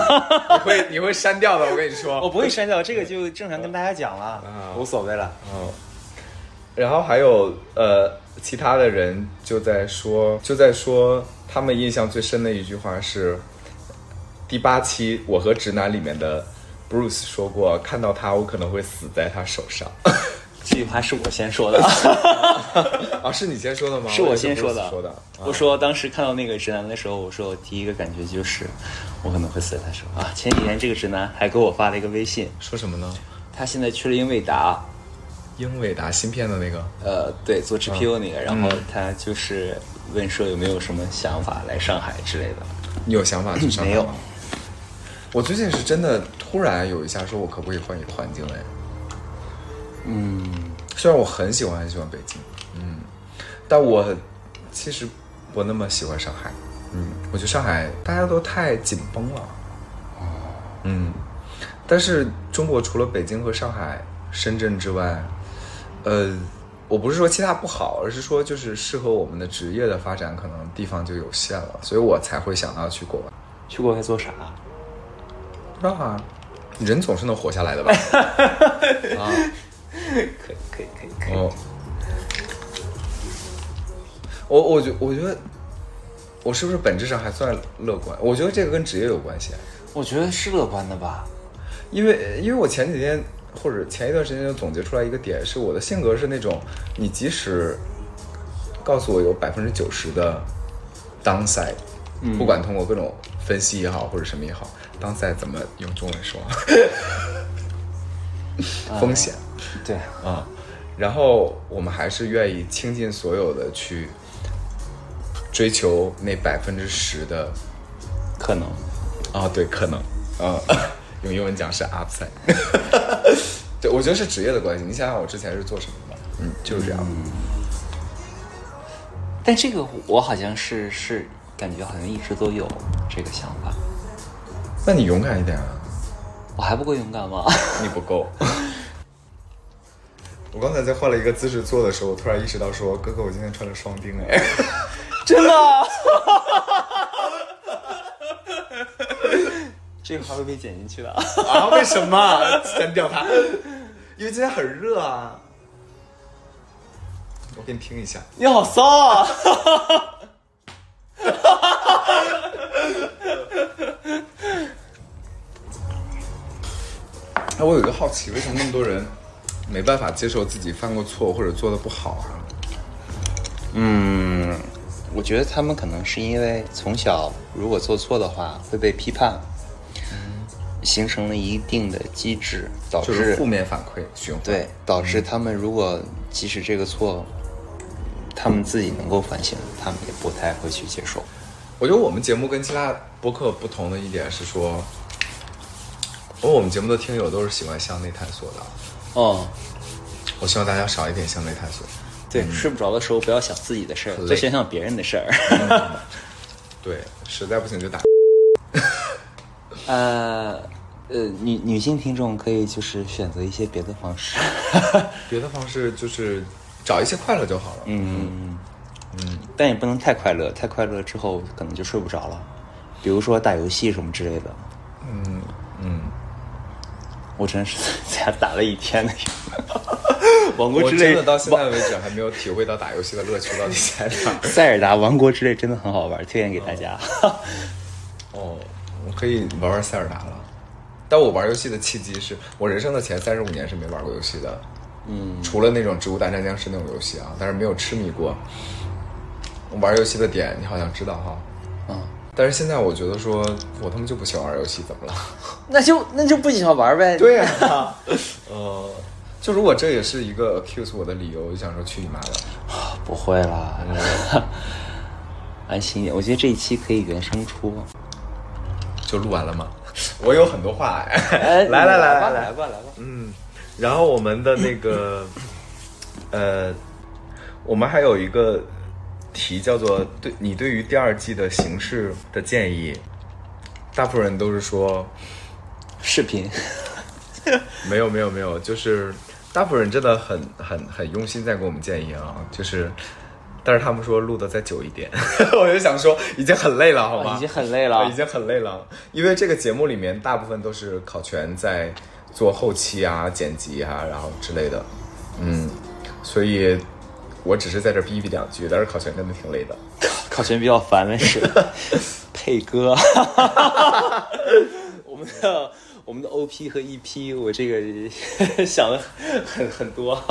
B: 你会你会删掉的，我跟你说。
A: 我不会删掉，这个就正常跟大家讲了
B: 啊，
A: 无所谓了。
B: 嗯，然后还有呃，其他的人就在说，就在说他们印象最深的一句话是第八期《我和直男》里面的 Bruce 说过，看到他我可能会死在他手上。
A: 这句话是我先说的，
B: 啊，是你先说的吗？
A: 是我先说的。
B: 说的。
A: 我说当时看到那个直男的时候，我说我第一个感觉就是我可能会死在他手啊。前几天这个直男还给我发了一个微信，
B: 说什么呢？
A: 他现在去了英伟达，
B: 英伟达芯片的那个，
A: 呃，对，做 GPU 那个，然后他就是问说有没有什么想法来上海之类的。
B: 你有想法去上海
A: 没有？
B: 我最近是真的突然有一下说，我可不可以换一个环境哎？
A: 嗯，
B: 虽然我很喜欢很喜欢北京，嗯，但我其实不那么喜欢上海。嗯，我觉得上海大家都太紧绷了。哦嗯，但是中国除了北京和上海、深圳之外，呃，我不是说其他不好，而是说就是适合我们的职业的发展，可能地方就有限了，所以我才会想到去国外。
A: 去国外做啥？
B: 不知道啊，人总是能活下来的吧？啊，
A: 可以可以可以可以。
B: 哦，我我觉我觉得我是不是本质上还算乐观？我觉得这个跟职业有关系，
A: 我觉得是乐观的吧。
B: 因为因为我前几天或者前一段时间就总结出来一个点，是我的性格是那种，你即使告诉我有百分之九十的 downside，、不管通过各种分析也好或者什么也好，downside 怎么用中文说？风险。
A: 对，
B: 啊，然后我们还是愿意倾尽所有的去追求那百分之十的
A: 可能。
B: 啊，对，可能啊，用英文讲是 upside。对，我觉得是职业的关系。你想想我之前是做什么的吧？嗯，就是这样。
A: 嗯但这个我好像是是感觉好像一直都有这个想法。
B: 那你勇敢一点啊！
A: 我还不够勇敢吗？
B: 你不够。我刚才在换了一个姿势坐的时候，我突然意识到说，哥哥，我今天穿了双钉哎。
A: 真的？这个话会被剪进去的。
B: 啊？为什么？删掉它。因为今天很热啊。我给你听一下。
A: 你好骚啊！
B: 哎，我有一个好奇，为什么那么多人没办法接受自己犯过错或者做的不好啊？
A: 嗯，我觉得他们可能是因为从小如果做错的话会被批判，形成了一定的机制，导致
B: 就是负面反馈循环。
A: 对，导致他们如果即使这个错，他们自己能够反省，他们也不太会去接受。
B: 我觉得我们节目跟其他播客不同的一点是说，因为我们节目的听友都是喜欢向内探索的。
A: 哦，
B: 我希望大家少一点向内探索。
A: 对，睡不着的时候不要想自己的事儿，多想想别人的事儿。
B: 对，实在不行就打。
A: 呃呃，女女性听众可以就是选择一些别的方式。
B: 别的方式就是找一些快乐就好了。
A: 嗯嗯，但也不能太快乐，太快乐之后可能就睡不着了。比如说打游戏什么之类的，
B: 嗯嗯，
A: 我真是 在家打了一天的王国
B: 我
A: 之泪
B: 真的到现在为止还没有体会到打游戏的乐趣到底在哪。
A: 塞尔达王国之泪真的很好玩，推荐给大家。
B: 哦，我可以玩玩塞尔达了。但我玩游戏的契机是我人生的前三十五年是没玩过游戏的，
A: 嗯，
B: 除了那种《植物大战僵尸》那种游戏啊，但是没有痴迷过。我玩游戏的点你好像知道哈，
A: 嗯，
B: 但是现在我觉得说我他妈就不喜欢玩游戏，怎么了？
A: 那就那就不喜欢玩呗。
B: 对呀、呃，就如果这也是一个 accuse 我的理由，我就想说去你妈的！
A: 不会啦，安心一点。我觉得这一期可以原声出。
B: 就录完了吗？我有很多话哎，
A: 哎
B: 来来来
A: 吧，
B: 来
A: 来吧，来吧。
B: 嗯，然后我们的那个，呃，我们还有一个题叫做“对你对于第二季的形式的建议”，大部分人都是说
A: 视频，
B: 没有没有没有，就是大部分人真的很很很用心在给我们建议啊，就是。但是他们说录的再久一点，我就想说已经很累了，好吗？
A: 已经很累了
B: 已经很累了。因为这个节目里面大部分都是考全在做后期啊、剪辑啊，然后之类的，嗯，所以我只是在这逼逼两句，但是考前真的挺累的。
A: 考前比较烦的是 配歌，我们的我们的 OP 和 EP，我这个想的很很多。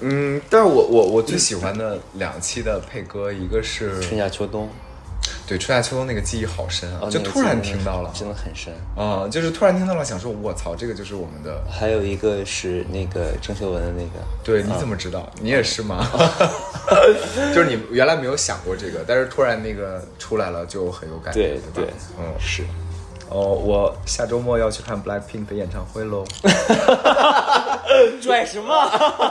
B: 嗯，但是我我我最喜欢的两期的配歌，一个是
A: 春夏秋冬，
B: 对春夏秋冬那个记忆好深啊，
A: 哦
B: 就突然听到了，
A: 真的很深。
B: 啊、就是突然听到了，想说我操，这个就是我们的。
A: 还有一个是那个郑秀文的那个，
B: 对，你怎么知道？你也是吗？就是你原来没有想过这个，但是突然那个出来了，就很有感觉，
A: 对？
B: 嗯，
A: 是。
B: 哦，我下周末要去看 Blackpink 的演唱会喽。
A: 拽什么？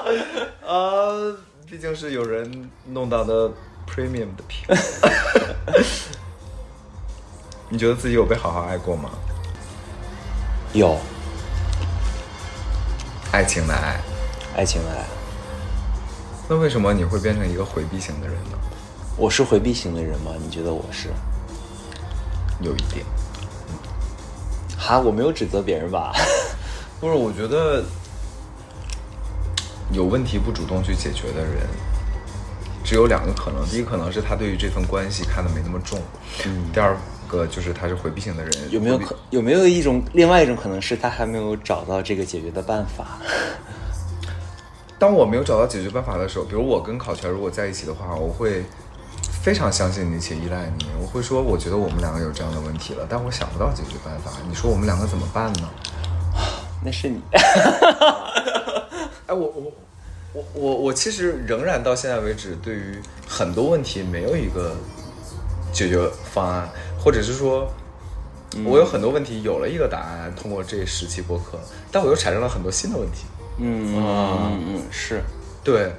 B: 呃，毕竟是有人弄到的 premium 的票。你觉得自己有被好好爱过吗？
A: 有
B: 爱情的爱，
A: 爱情的爱。
B: 那为什么你会变成一个回避型的人呢？
A: 我是回避型的人吗？你觉得我是？
B: 有一点。
A: 哈，我没有指责别人吧？
B: 不是，我觉得有问题不主动去解决的人，只有两个可能。第一个可能是他对于这份关系看得没那么重，嗯。第二个就是他是回避型的人，
A: 有没有可有没有一种另外一种可能是他还没有找到这个解决的办法？
B: 当我没有找到解决办法的时候，比如我跟考全如果在一起的话，我会非常相信你且依赖你。我会说，我觉得我们两个有这样的问题了，但我想不到解决办法。你说我们两个怎么办呢？
A: 那是你。
B: 哎，我我我我我其实仍然到现在为止，对于很多问题没有一个解决方案，或者是说，我有很多问题有了一个答案，通过这十期播客，但我又产生了很多新的问题。
A: 嗯。
B: 啊
A: 嗯嗯，是。
B: 对，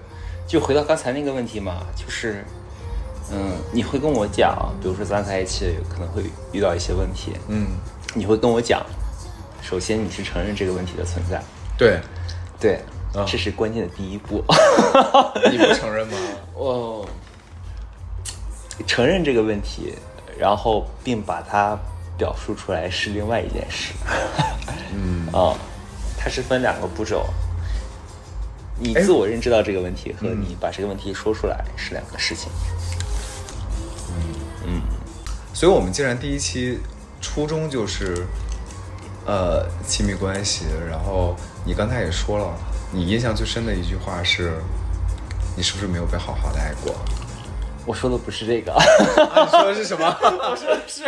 A: 就回到刚才那个问题嘛，就是，嗯，你会跟我讲，比如说咱在一起可能会遇到一些问题，
B: 嗯，
A: 你会跟我讲，首先你是承认这个问题的存在，
B: 对，
A: 对，
B: 啊
A: 这是关键的第一步。
B: 你不承认吗？
A: 我承认这个问题，然后并把它表述出来是另外一件事。嗯 啊、它是分两个步骤。你
B: 哎
A: 自我认知到这个问题和你把这个问题说出来是两个事情。
B: 嗯嗯所以，我们既然第一期初衷就是，呃，亲密关系，然后你刚才也说了，你印象最深的一句话是，你是不是没有被好好的爱过？
A: 我说的不是这个，
B: 你说的是什么？
A: 我说的是，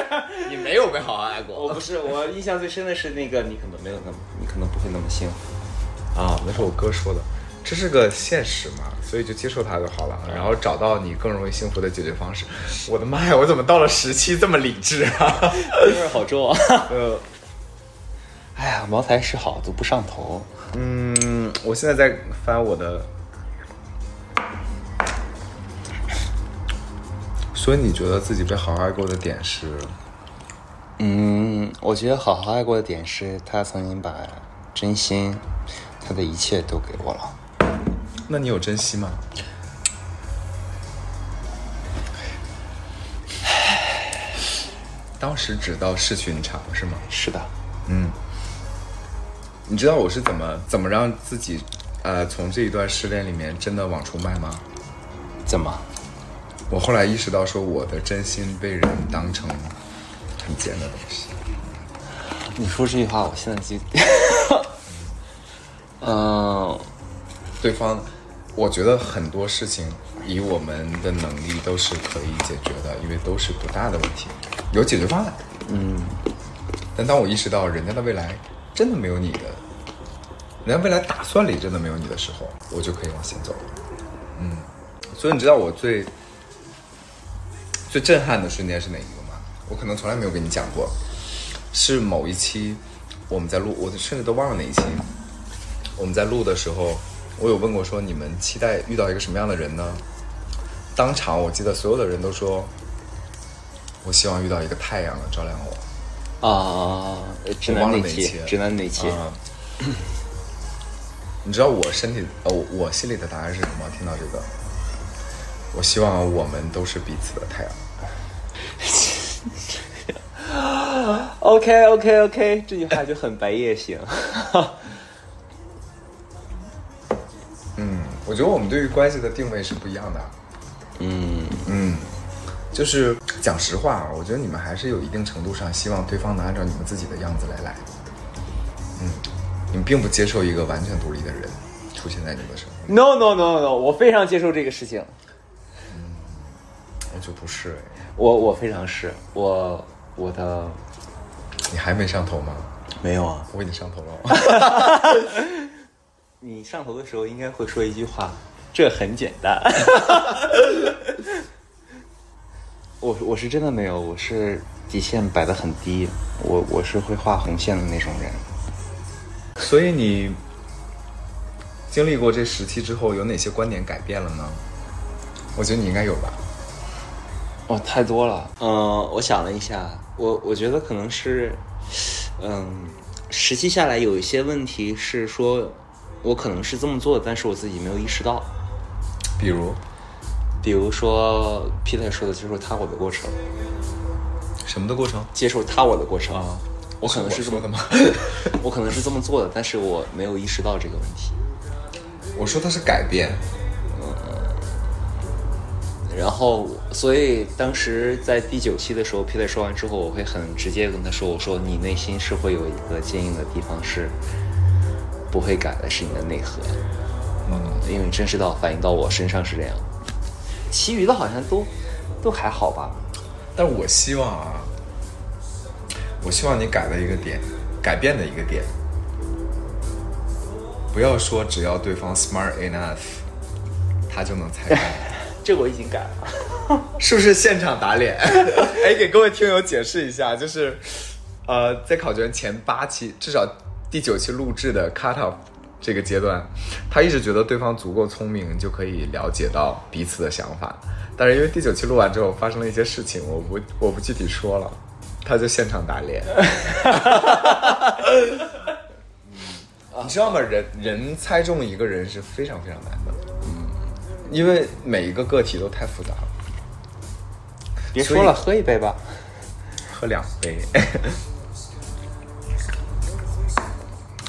B: 你没有被好好爱过
A: 我不是，我印象最深的是那个，你可能没有那么，你可能不会那么幸福。
B: 啊，那是我哥说的，这是个现实嘛，所以就接受它就好了，然后找到你更容易幸福的解决方式。我的妈呀，我怎么到了十七这么理智啊？
A: 味 儿好重啊！
B: 呃，
A: 哎呀，茅台是好，都不上头。
B: 嗯，我现在在翻我的，所以你觉得自己被好好爱过的点是？
A: 嗯，我觉得好好爱过的点是他曾经把真心，他的一切都给我了。
B: 那你有珍惜吗？当时只道是寻常是吗？
A: 是的，
B: 嗯，你知道我是怎么怎么让自己，呃，从这一段失恋里面真的往出迈吗？
A: 怎么？
B: 我后来意识到，说我的真心被人当成很贱的东西。
A: 你说这句话，我现在就，嗯，
B: 对方，我觉得很多事情以我们的能力都是可以解决的，因为都是不大的问题，有解决方案。
A: 嗯，
B: 但当我意识到人家的未来真的没有你的，人家未来打算里真的没有你的时候，我就可以往前走了。嗯，所以你知道我最最震撼的瞬间是哪一个吗？我可能从来没有跟你讲过，是某一期我们在录，我甚至都忘了哪一期。我们在录的时候，我有问过说你们期待遇到一个什么样的人呢？当场我记得所有的人都说，我希望遇到一个太阳能照亮我。
A: 啊，直
B: 我忘
A: 男那期
B: 了哪期，
A: 直男那期，
B: 啊 你知道我身体呃，我我心里的答案是什么？听到这个，我希望我们都是彼此的太阳。
A: OK OK OK，这句话就很白夜行。
B: 嗯，我觉得我们对于关系的定位是不一样的。
A: 嗯，
B: 嗯，就是讲实话啊，我觉得你们还是有一定程度上希望对方能按照你们自己的样子来来。嗯，你们并不接受一个完全独立的人出现在你们的生活
A: ，No No No No，我非常接受这个事情。
B: 嗯我就不是哎。
A: 我我非常是，我我的
B: 你还没上头吗？
A: 没有啊。
B: 我已经上头了。
A: 你上头的时候应该会说一句话，这很简单。我我是真的没有，我是底线摆的很低，我我是会画红线的那种人。
B: 所以你经历过这时期之后，有哪些观点改变了呢？我觉得你应该有吧。
A: 哦，太多了。嗯、我想了一下，我我觉得可能是，嗯，实际下来有一些问题是说，我可能是这么做的，但是我自己没有意识到。
B: 比如
A: 比如说 Peter 说的接受他我的过程，
B: 什么的过程？
A: 接受他我的过程。
B: 啊
A: 我可能是这么
B: 的吗？
A: 我可能是这么做的，但是我没有意识到这个问题。
B: 我说的是改变。
A: 嗯然后，所以当时在第九期的时候，Peter 说完之后，我会很直接跟他说：“我说你内心是会有一个坚硬的地方是不会改的，是你的内核，
B: 嗯，
A: 因为真实到反映到我身上是这样。其余的好像都都还好吧。
B: 但我希望啊，我希望你改的一个点，改变的一个点，不要说只要对方 smart enough，他就能猜到。
A: 这我已经改了。
B: 是不是现场打脸？哎，给各位听友解释一下，就是，呃，在考卷前八期，至少第九期录制的 cut off 这个阶段，他一直觉得对方足够聪明，就可以了解到彼此的想法。但是因为第九期录完之后发生了一些事情，我不我不具体说了，他就现场打脸。你知道吗？人人猜中一个人是非常非常难的，嗯，因为每一个个体都太复杂了。
A: 别说了，喝一杯吧。
B: 喝两杯。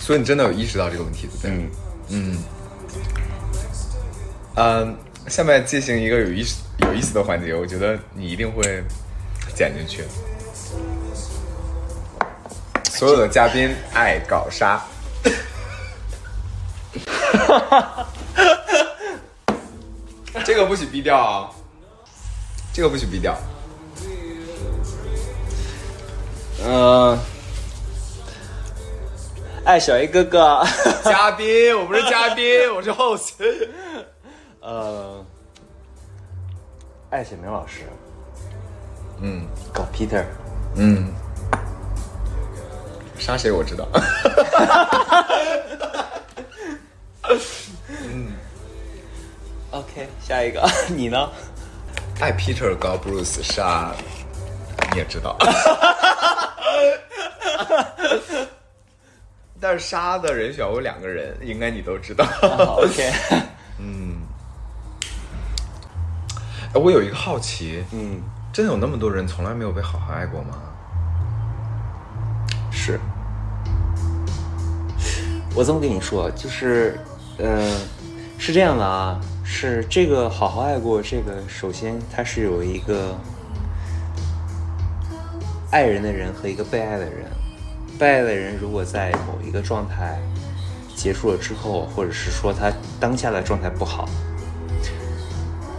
B: 所以你真的有意识到这个问题，对不对？
A: 嗯
B: 嗯。嗯，下面进行一个有意思有意思的环节，我觉得你一定会剪进去。所有的嘉宾爱搞杀。这个不许逼掉啊！这个不许逼掉。
A: 嗯、哎，小 A 哥哥，
B: 嘉宾，我不是嘉宾，我是 host。
A: 呃，爱写明老师
B: 嗯
A: 搞 Peter，
B: 嗯，杀谁我知道。
A: 嗯 OK，下一个你呢？
B: 爱 Peter 搞 Bruce 杀，你也知道。但是杀的人选有两个人，应该你都知道。
A: 好 OK，
B: 哎我有一个好奇，
A: 嗯，
B: 真的有那么多人从来没有被好好爱过吗？
A: 是。我这么跟你说，就是，呃，是这样的啊，是这个好好爱过，这个首先它是有一个爱人的人和一个被爱的人，被爱的人如果在某一个状态结束了之后，或者是说他当下的状态不好，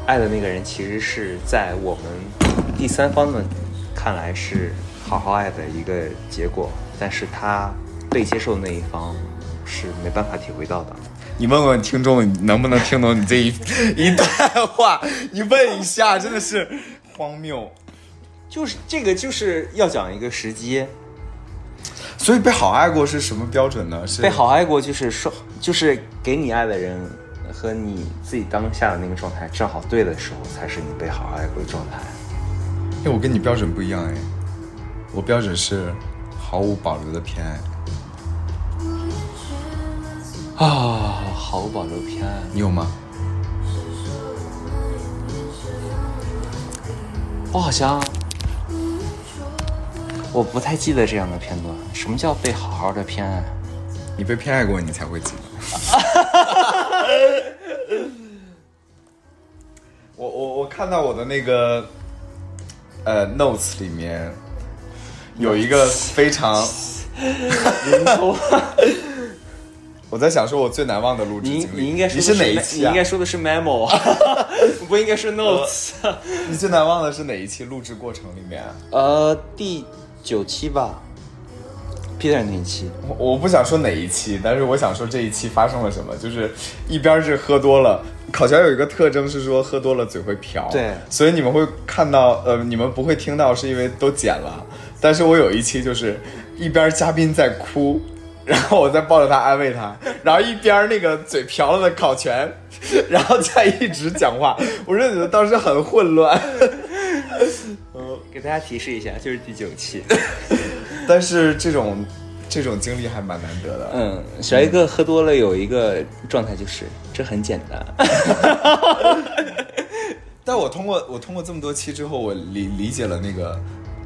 A: 爱的那个人其实是在我们第三方的看来是好好爱的一个结果，但是他被接受的那一方是没办法体会到的。
B: 你问问听众能不能听懂你这一 一段话？你问一下，真的是荒谬。
A: 就是这个就是要讲一个时机，
B: 所以被好爱过是什么标准呢？是
A: 被好爱过就是说，就是给你爱的人和你自己当下的那个状态正好对的时候，才是你被好爱过的状态。
B: 哎，我跟你标准不一样哎，我标准是毫无保留的偏爱。
A: 啊，毫无保留偏爱。
B: 你有吗？
A: 我好像我不太记得这样的片段。什么叫被好好的偏爱？
B: 你被偏爱过，你才会记得。我我我看到我的那个呃 notes 里面有一个非常 我在想说我最难忘的录制
A: 你
B: 经历。
A: 你应该说的
B: 你是哪一期啊
A: 你应？该说的是 memo，不应该是 notes。
B: 你最难忘的是哪一期录制过程里面啊？
A: 呃，第九期吧，Peter 那一期。
B: 我我不想说哪一期，但是我想说这一期发生了什么，就是一边是喝多了，烤全有一个特征是说喝多了嘴会瓢，
A: 对
B: 所以你们会看到，呃，你们不会听到是因为都剪了，但是我有一期就是一边嘉宾在哭。然后我在抱着他安慰他，然后一边那个嘴瓢了的烤全，然后再一直讲话，我真的觉得当时很混乱。
A: 给大家提示一下，就是第九期。
B: 但是这种这种经历还蛮难得的。
A: 嗯，小一哥喝多了有一个状态就是，这很简单。
B: 但我通过我通过这么多期之后，我理理解了那个，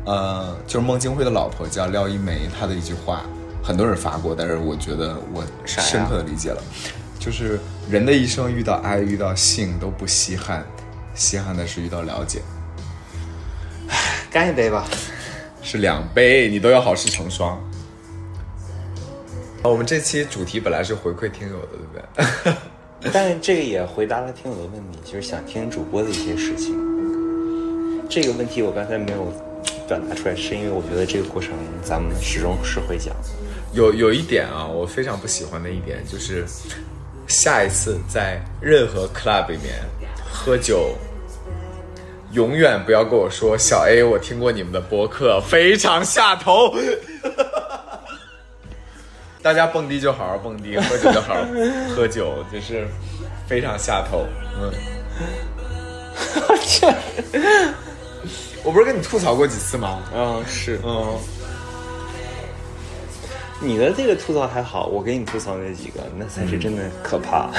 B: 呃，就是孟京辉的老婆叫廖一梅，她的一句话，很多人发过，但是我觉得我深刻的理解了，就是人的一生遇到爱遇到性都不稀罕，稀罕的是遇到了解，
A: 干一杯吧。
B: 是两杯，你都要好事成双。我们这期主题本来是回馈听友的，对不对？
A: 但是这个也回答了听友的问题，就是想听主播的一些事情。这个问题我刚才没有表达出来，是因为我觉得这个过程咱们始终是会讲。
B: 有有一点啊，我非常不喜欢的一点就是，下一次在任何 club 里面喝酒，永远不要跟我说小 A，我听过你们的播客，非常下头。大家蹦迪就好好蹦迪，喝酒就好好喝酒，就是非常下头。嗯，我不是跟你吐槽过几次吗？
A: 嗯，是
B: 嗯，
A: 你的这个吐槽还好，我给你吐槽那几个，那才是真的可怕，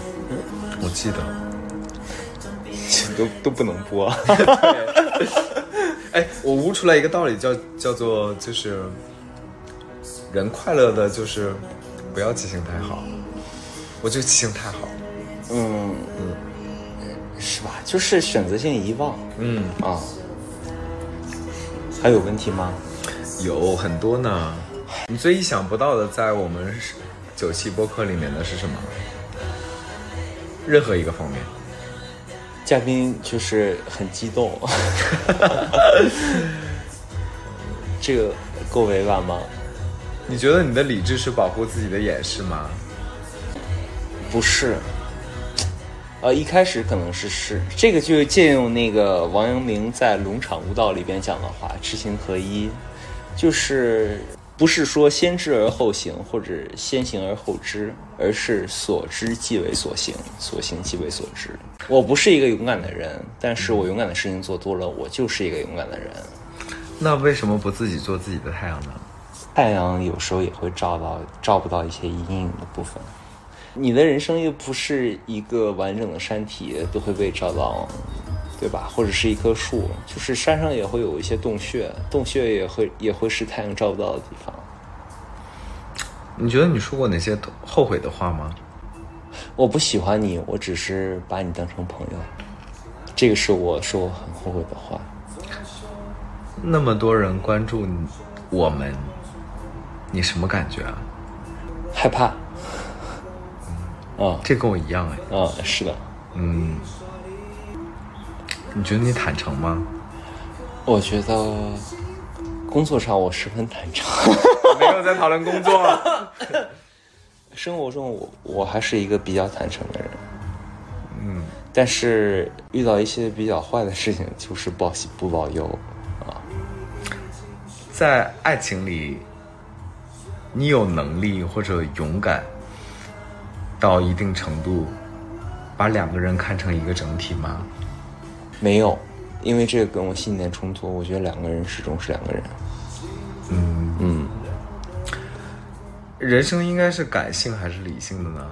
B: 我记得。
A: 都都不能播。
B: 哎，我悟出来一个道理，叫叫做就是，人快乐的就是不要记性太好。我就记性太好，
A: 嗯嗯，是吧？就是选择性遗忘
B: 嗯，
A: 啊。还有问题吗？
B: 有很多呢。你最意想不到的，在我们九期播客里面的是什么？任何一个方面。
A: 嘉宾就是很激动，这个够委婉吗？
B: 你觉得你的理智是保护自己的掩饰吗？
A: 不是，呃，一开始可能是是这个，就借用那个王阳明在《龙场悟道》里边讲的话，“知行合一”，就是不是说先知而后行，或者先行而后知，而是所知即为所行，所行即为所知。我不是一个勇敢的人，但是我勇敢的事情做多了，我就是一个勇敢的人。
B: 那为什么不自己做自己的太阳呢？
A: 太阳有时候也会照到照不到一些阴影的部分。你的人生又不是一个完整的山体都会被照到，对吧？或者是一棵树，就是山上也会有一些洞穴，洞穴也会也会是太阳照不到的地方。
B: 你觉得你说过哪些后悔的话吗？
A: 我不喜欢你，我只是把你当成朋友，这个是我说我很后悔的话。
B: 那么多人关注你我们，你什么感觉啊？
A: 害怕。啊
B: 这跟我一样哎。
A: 啊，是的，
B: 嗯，你觉得你坦诚吗？
A: 我觉得工作上我十分坦诚。
B: 没有在讨论工作。
A: 生活中我我还是一个比较坦诚的人，
B: 嗯，
A: 但是遇到一些比较坏的事情，就是报喜不报忧啊。
B: 在爱情里，你有能力或者勇敢到一定程度，把两个人看成一个整体吗？
A: 没有，因为这个跟我信念冲突。我觉得两个人始终是两个人。
B: 嗯，
A: 嗯，
B: 人生应该是感性还是理性的呢？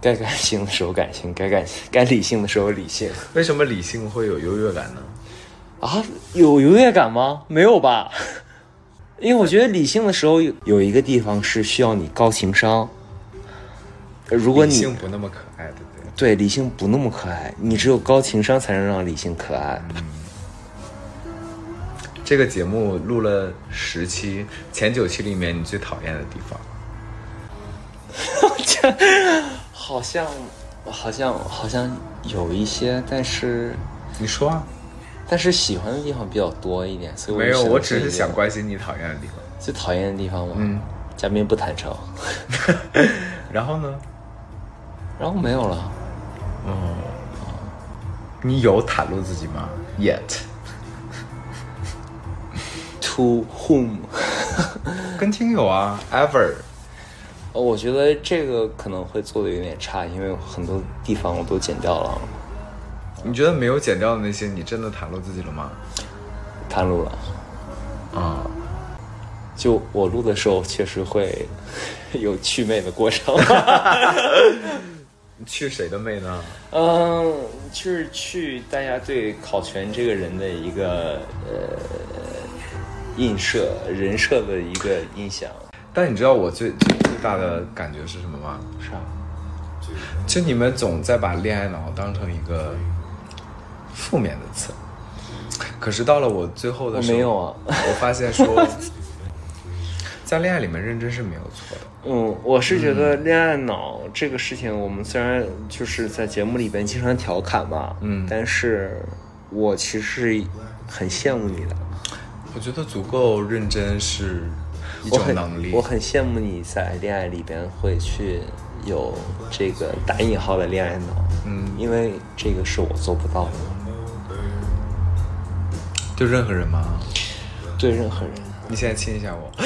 A: 该感性的时候感性，该感该理性的时候理性。
B: 为什么理性会有优越感呢？
A: 啊，有优越感吗？没有吧？因为我觉得理性的时候有有一个地方是需要你高情商。呃如果你
B: 理性不那么可爱，对
A: 理性不那么可爱，你只有高情商才能让理性可爱。
B: 嗯这个节目录了十期，前九期里面你最讨厌的地方，
A: 好像好像好像有一些，但是
B: 你说啊？
A: 但是喜欢的地方比较多一点，所以
B: 没有，我只是想关心你讨厌的地方。
A: 最讨厌的地方嘛。
B: 嗯，
A: 嘉宾不坦诚，
B: 然后呢？
A: 然后没有了。
B: 你有袒露自己吗
A: ？Yet？To whom？
B: 跟听友啊，Ever？
A: 呃我觉得这个可能会做的有点差，因为很多地方我都剪掉了，
B: 你觉得没有剪掉的那些，你真的袒露自己了吗？
A: 袒露了。
B: 啊、
A: 就我录的时候，确实会有祛魅的过程。
B: 去谁的妹呢？
A: 嗯，就是去大家对考全这个人的一个呃映射人设的一个印象。
B: 但你知道我最最最大的感觉是什么吗？
A: 是啊，
B: 就你们总在把恋爱脑当成一个负面的词，可是到了我最后的时候，
A: 我没有啊。
B: 我发现说，在恋爱里面认真是没有错的。
A: 嗯，我是觉得恋爱脑这个事情，我们虽然就是在节目里边经常调侃吧，
B: 嗯
A: 但是我其实很羡慕你的，
B: 我觉得足够认真是一种能力。
A: 我很羡慕你在恋爱里边会去有这个打引号的恋爱脑，
B: 嗯
A: 因为这个是我做不到的，
B: 对任何人吗？
A: 对任何人。
B: 你现在亲一下我。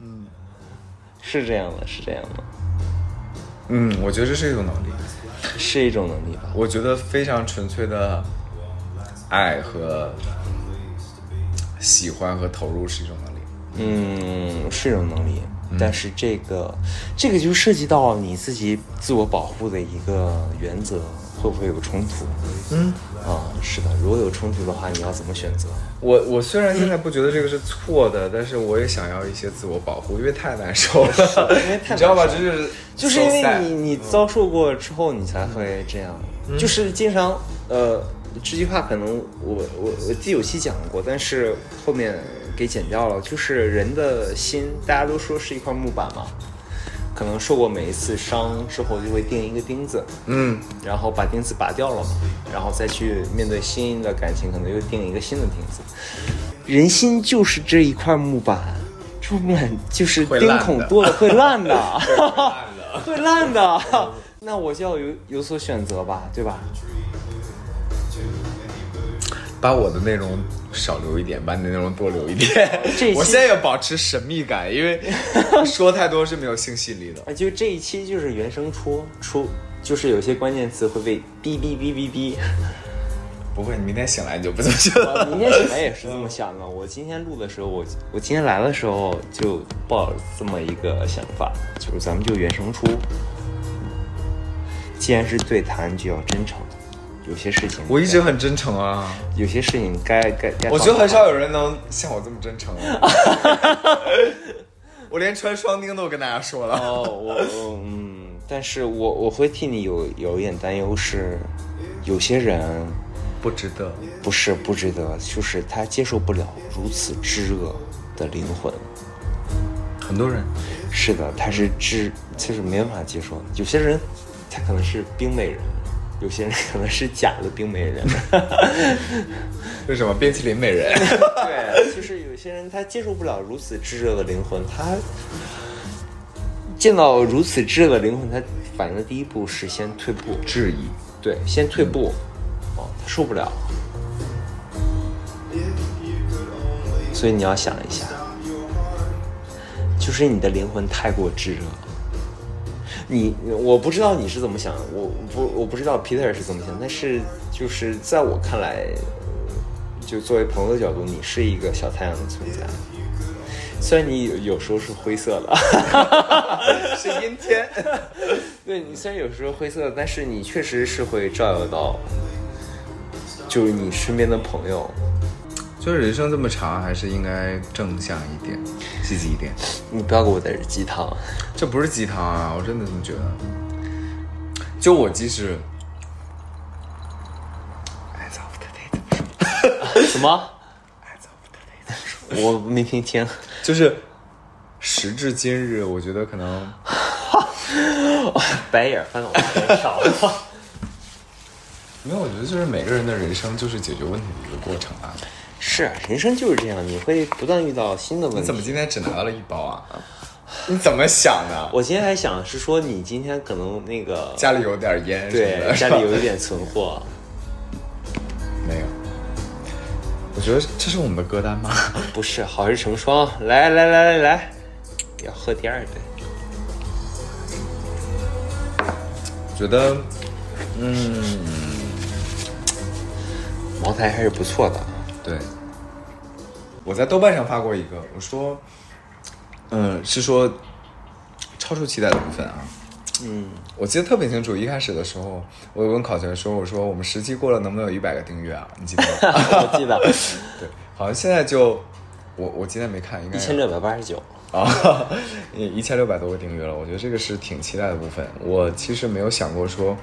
A: 嗯是这样的，是这样的，
B: 嗯，我觉得这是一种能力。
A: 是一种能力吧。
B: 我觉得非常纯粹的爱和喜欢和投入是一种能力。
A: 嗯，是一种能力，但是这个这个就涉及到你自己自我保护的一个原则，会不会有冲突？
B: 嗯，
A: 啊，是的，如果有冲突的话，你要怎么选择？
B: 我我虽然现在不觉得这个是错的，但是我也想要一些自我保护，因为太难受了。
A: 因为 太
B: 你知道吧？就是
A: 就是因为你你遭受过之后，你才会这样。就是经常呃，这句话可能我我我记得有期讲过，但是后面给剪掉了。就是人的心，大家都说是一块木板嘛，可能受过每一次伤之后，就会钉一个钉子，
B: 嗯，
A: 然后把钉子拔掉了嘛，然后再去面对新的感情，可能又钉一个新的钉子。人心就是这一块木板，这木板就是钉孔多了会烂的。
B: 烂的。
A: 会烂的。那我就要有有所选择吧，对吧？
B: 把我的内容少留一点，把你的内容多留一点 我现在要保持神秘感，因为 说太多是没有性吸引力的。
A: 啊，就这一期就是原声出出，就是有些关键词会被哔哔哔哔哔。
B: 不会，你明天醒来你就不这么想
A: 了。明天醒来也是这么想的。我今天录的时候，我我今天来的时候就抱这么一个想法，就是咱们就原声出。既然是对谈，就要真诚。有些事情，
B: 我一直很真诚啊，
A: 有些事情该该该。
B: 我觉得很少有人能像我这么真诚啊。我连穿双钉都跟大家说了。
A: 哦，我我嗯，但是我我会替你有有一点担忧是，有些人
B: 不值得。
A: 不是不值得，就是他接受不了如此炙热的灵魂。
B: 很多人，
A: 是的，他是炙，他是没办法接受。有些人，他可能是冰美人，有些人可能是假的冰美人。
B: 为什么冰淇淋美人？
A: 对，就是有些人他接受不了如此炙热的灵魂，他见到如此炙热的灵魂，他反应的第一步是先退步，
B: 质疑。
A: 对，先退步，哦，他受不了，所以你要想一下，就是你的灵魂太过炙热。你我不知道你是怎么想，我不我不知道 Peter 是怎么想，但是就是在我看来，就作为朋友的角度，你是一个小太阳的存在。虽然你有有时候是灰色的，
B: 是阴天。
A: 对你虽然有时候灰色，但是你确实是会照耀到，就是你身边的朋友。
B: 就是人生这么长，还是应该正向一点，积极一点。
A: 你不要给我在这鸡汤，
B: 这不是鸡汤啊，我真的这么觉得。就我即使，as of today
A: 什么
B: ？？as of today？
A: 我没听清。
B: 就是时至今日，我觉得可能
A: 白眼翻到我脸上了。
B: 没有，我觉得就是每个人的人生就是解决问题的一个过程啊。
A: 是啊，人生就是这样，你会不断遇到新的问题。
B: 你怎么今天只拿到了一包啊？你怎么想的？
A: 我今天还想是说，你今天可能那个
B: 家里有点烟，
A: 对，家里有一点存货。
B: 没有。我觉得这是我们的歌单吗？
A: 不是，好事成双。来来来来来，要喝第二杯。
B: 觉得，嗯，
A: 茅台还是不错的。
B: 对，我在豆瓣上发过一个，我说，嗯，是说超出期待的部分啊。
A: 嗯，
B: 我记得特别清楚，一开始的时候，我有跟考全说，我说我们十期过了，能不能有一百个订阅啊？你记得吗？
A: 我记得。
B: 对，好像现在就，我我今天没看，应该
A: 一千六百八十九
B: 啊，一千六百多个订阅了。我觉得这个是挺期待的部分。我其实没有想过说，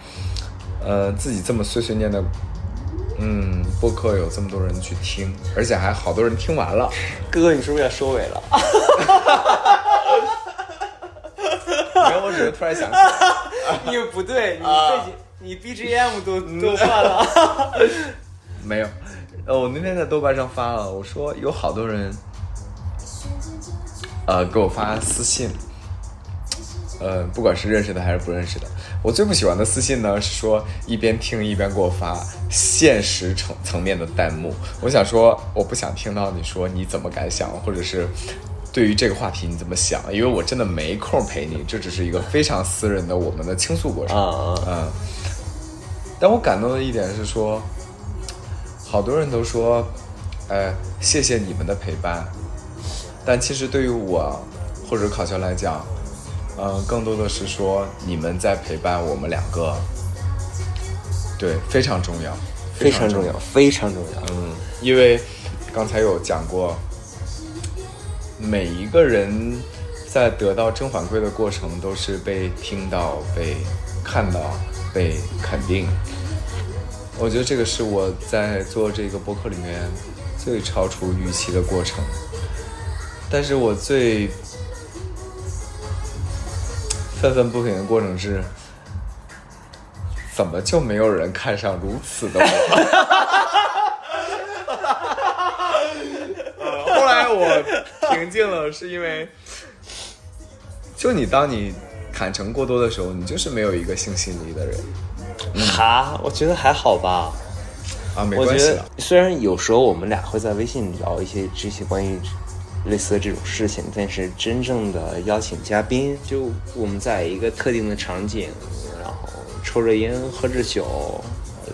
B: 呃，自己这么碎碎念的，嗯，播客有这么多人去听，而且还好多人听完了。
A: 哥哥，你是不是要收尾了？
B: 没有，我只是突然想起，
A: 你不对，你 背景，你 BGM 都都换了。
B: 没有，呃，我那天在豆瓣上发了，我说有好多人，呃，给我发私信，呃，不管是认识的还是不认识的，我最不喜欢的私信呢是说一边听一边给我发现实层层面的弹幕。我想说，我不想听到你说你怎么敢想，或者是。对于这个话题你怎么想？因为我真的没空陪你，这只是一个非常私人的我们的倾诉过程。
A: 嗯
B: 嗯。但我感动的一点是说，好多人都说，哎，谢谢你们的陪伴。但其实对于我或者考校来讲，嗯，更多的是说你们在陪伴我们两个。对，非常重要，
A: 非常重要，非常重要。
B: 嗯，因为刚才有讲过。每一个人在得到正反馈的过程，都是被听到、被看到、被肯定。我觉得这个是我在做这个播客里面最超出预期的过程。但是我最愤愤不平的过程是，怎么就没有人看上如此的我？后来我平静了，是因为，就你当你坦诚过多的时候，你就是没有一个性心理的人。
A: 哈，我觉得还好吧。
B: 啊，没关系。
A: 虽然有时候我们俩会在微信聊一些这些关于类似的这种事情，但是真正的邀请嘉宾，就我们在一个特定的场景，然后抽着烟，喝着酒，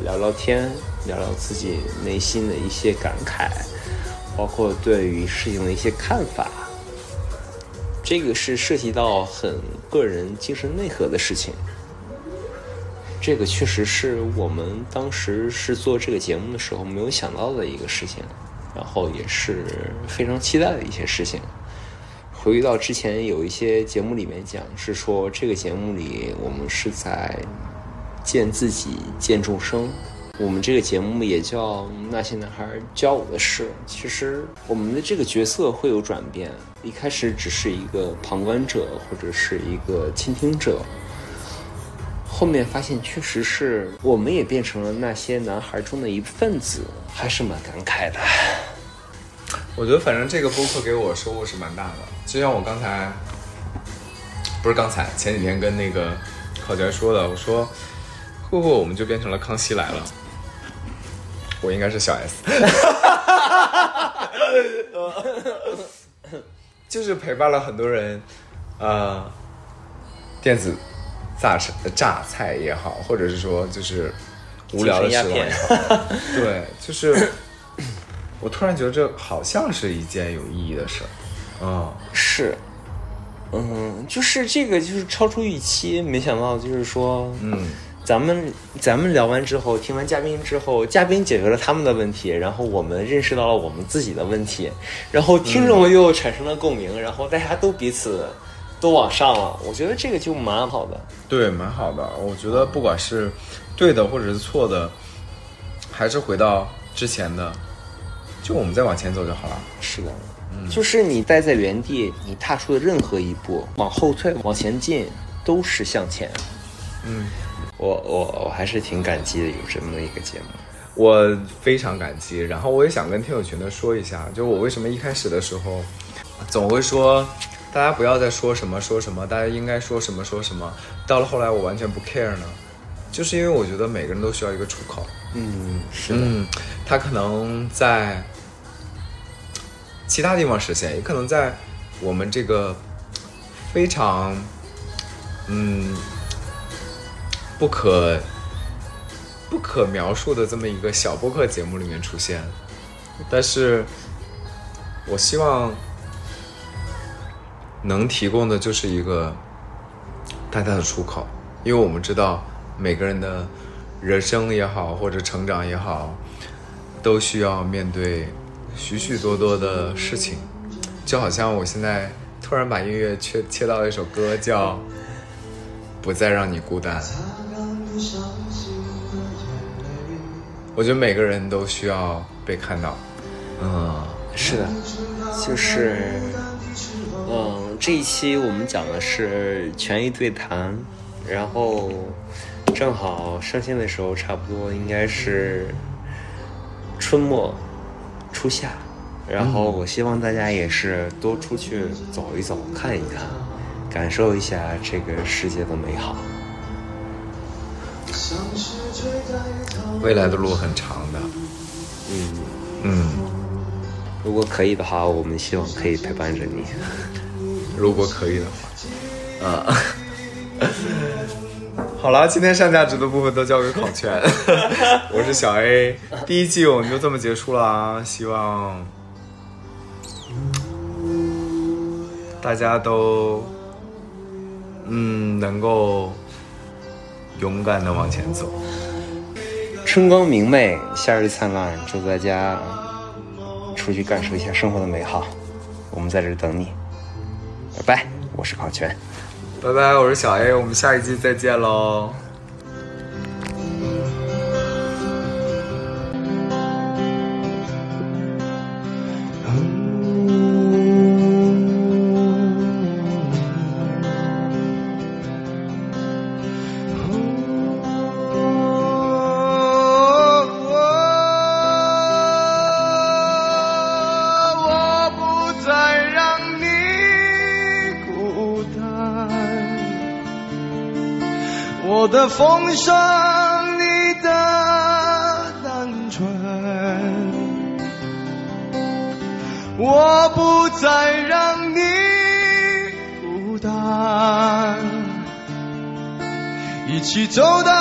A: 聊聊天，聊聊自己内心的一些感慨。包括对于事情的一些看法，这个是涉及到很个人精神内核的事情。这个确实是我们当时是做这个节目的时候没有想到的一个事情，然后也是非常期待的一些事情。回忆到之前有一些节目里面讲，是说这个节目里我们是在见自己、见众生。我们这个节目也叫《那些男孩教我的事》。其实我们的这个角色会有转变，一开始只是一个旁观者或者是一个倾听者，后面发现确实是我们也变成了那些男孩中的一份子，还是蛮感慨的。
B: 我觉得反正这个播客给我收获是蛮大的，就像我刚才，不是刚才前几天跟那个考杰说的，我说会不会我们就变成了康熙来了？我应该是小 S，就是陪伴了很多人，呃，电子榨菜榨菜也好，或者是说就是无聊的时光也好，对，就是我突然觉得这好像是一件有意义的事儿，嗯，
A: 是，嗯，就是这个就是超出预期，没想到就是说，
B: 嗯。
A: 咱们咱们聊完之后，听完嘉宾之后，嘉宾解决了他们的问题，然后我们认识到了我们自己的问题，然后听众又产生了共鸣，然后大家都彼此都往上了。我觉得这个就蛮好的。
B: 对，蛮好的。我觉得不管是对的或者是错的，还是回到之前的，就我们再往前走就好了。
A: 是的，就是你待在原地，你踏出的任何一步，往后退、往前进，都是向前。
B: 嗯，
A: 我我我还是挺感激的，有这么一个节目。
B: 我非常感激，然后我也想跟听友群的说一下，就我为什么一开始的时候总会说大家不要再说什么说什么，大家应该说什么说什么，到了后来我完全不 care 呢，就是因为我觉得每个人都需要一个出口。
A: 嗯，是的，
B: 嗯，他可能在其他地方实现，也可能在我们这个非常嗯不可不可描述的这么一个小播客节目里面出现。但是，我希望能提供的就是一个大家的出口，因为我们知道每个人的人生也好，或者成长也好，都需要面对许许多多的事情。就好像我现在突然把音乐切切到了一首歌，叫《不再让你孤单》。我觉得每个人都需要被看到。嗯，
A: 是的，就是，嗯，这一期我们讲的是权益对谈，然后正好上线的时候差不多应该是春末初夏，然后我希望大家也是多出去走一走，看一看，感受一下这个世界的美好。
B: 未来的路很长的。
A: 嗯，
B: 嗯，
A: 如果可以的话，我们希望可以陪伴着你。
B: 如果可以的话，啊。好了，今天上价值的部分都交给考全，我是小 A，第一季我们就这么结束了啊，希望大家都嗯能够勇敢的往前走。
A: 春光明媚，夏日灿烂，祝大家出去感受一下生活的美好。我们在这等你，拜拜，我是考全。
B: 拜拜，我是小 A，我们下一季再见喽。
C: 爱上，你的单。纯，我不再让你孤单，一起走到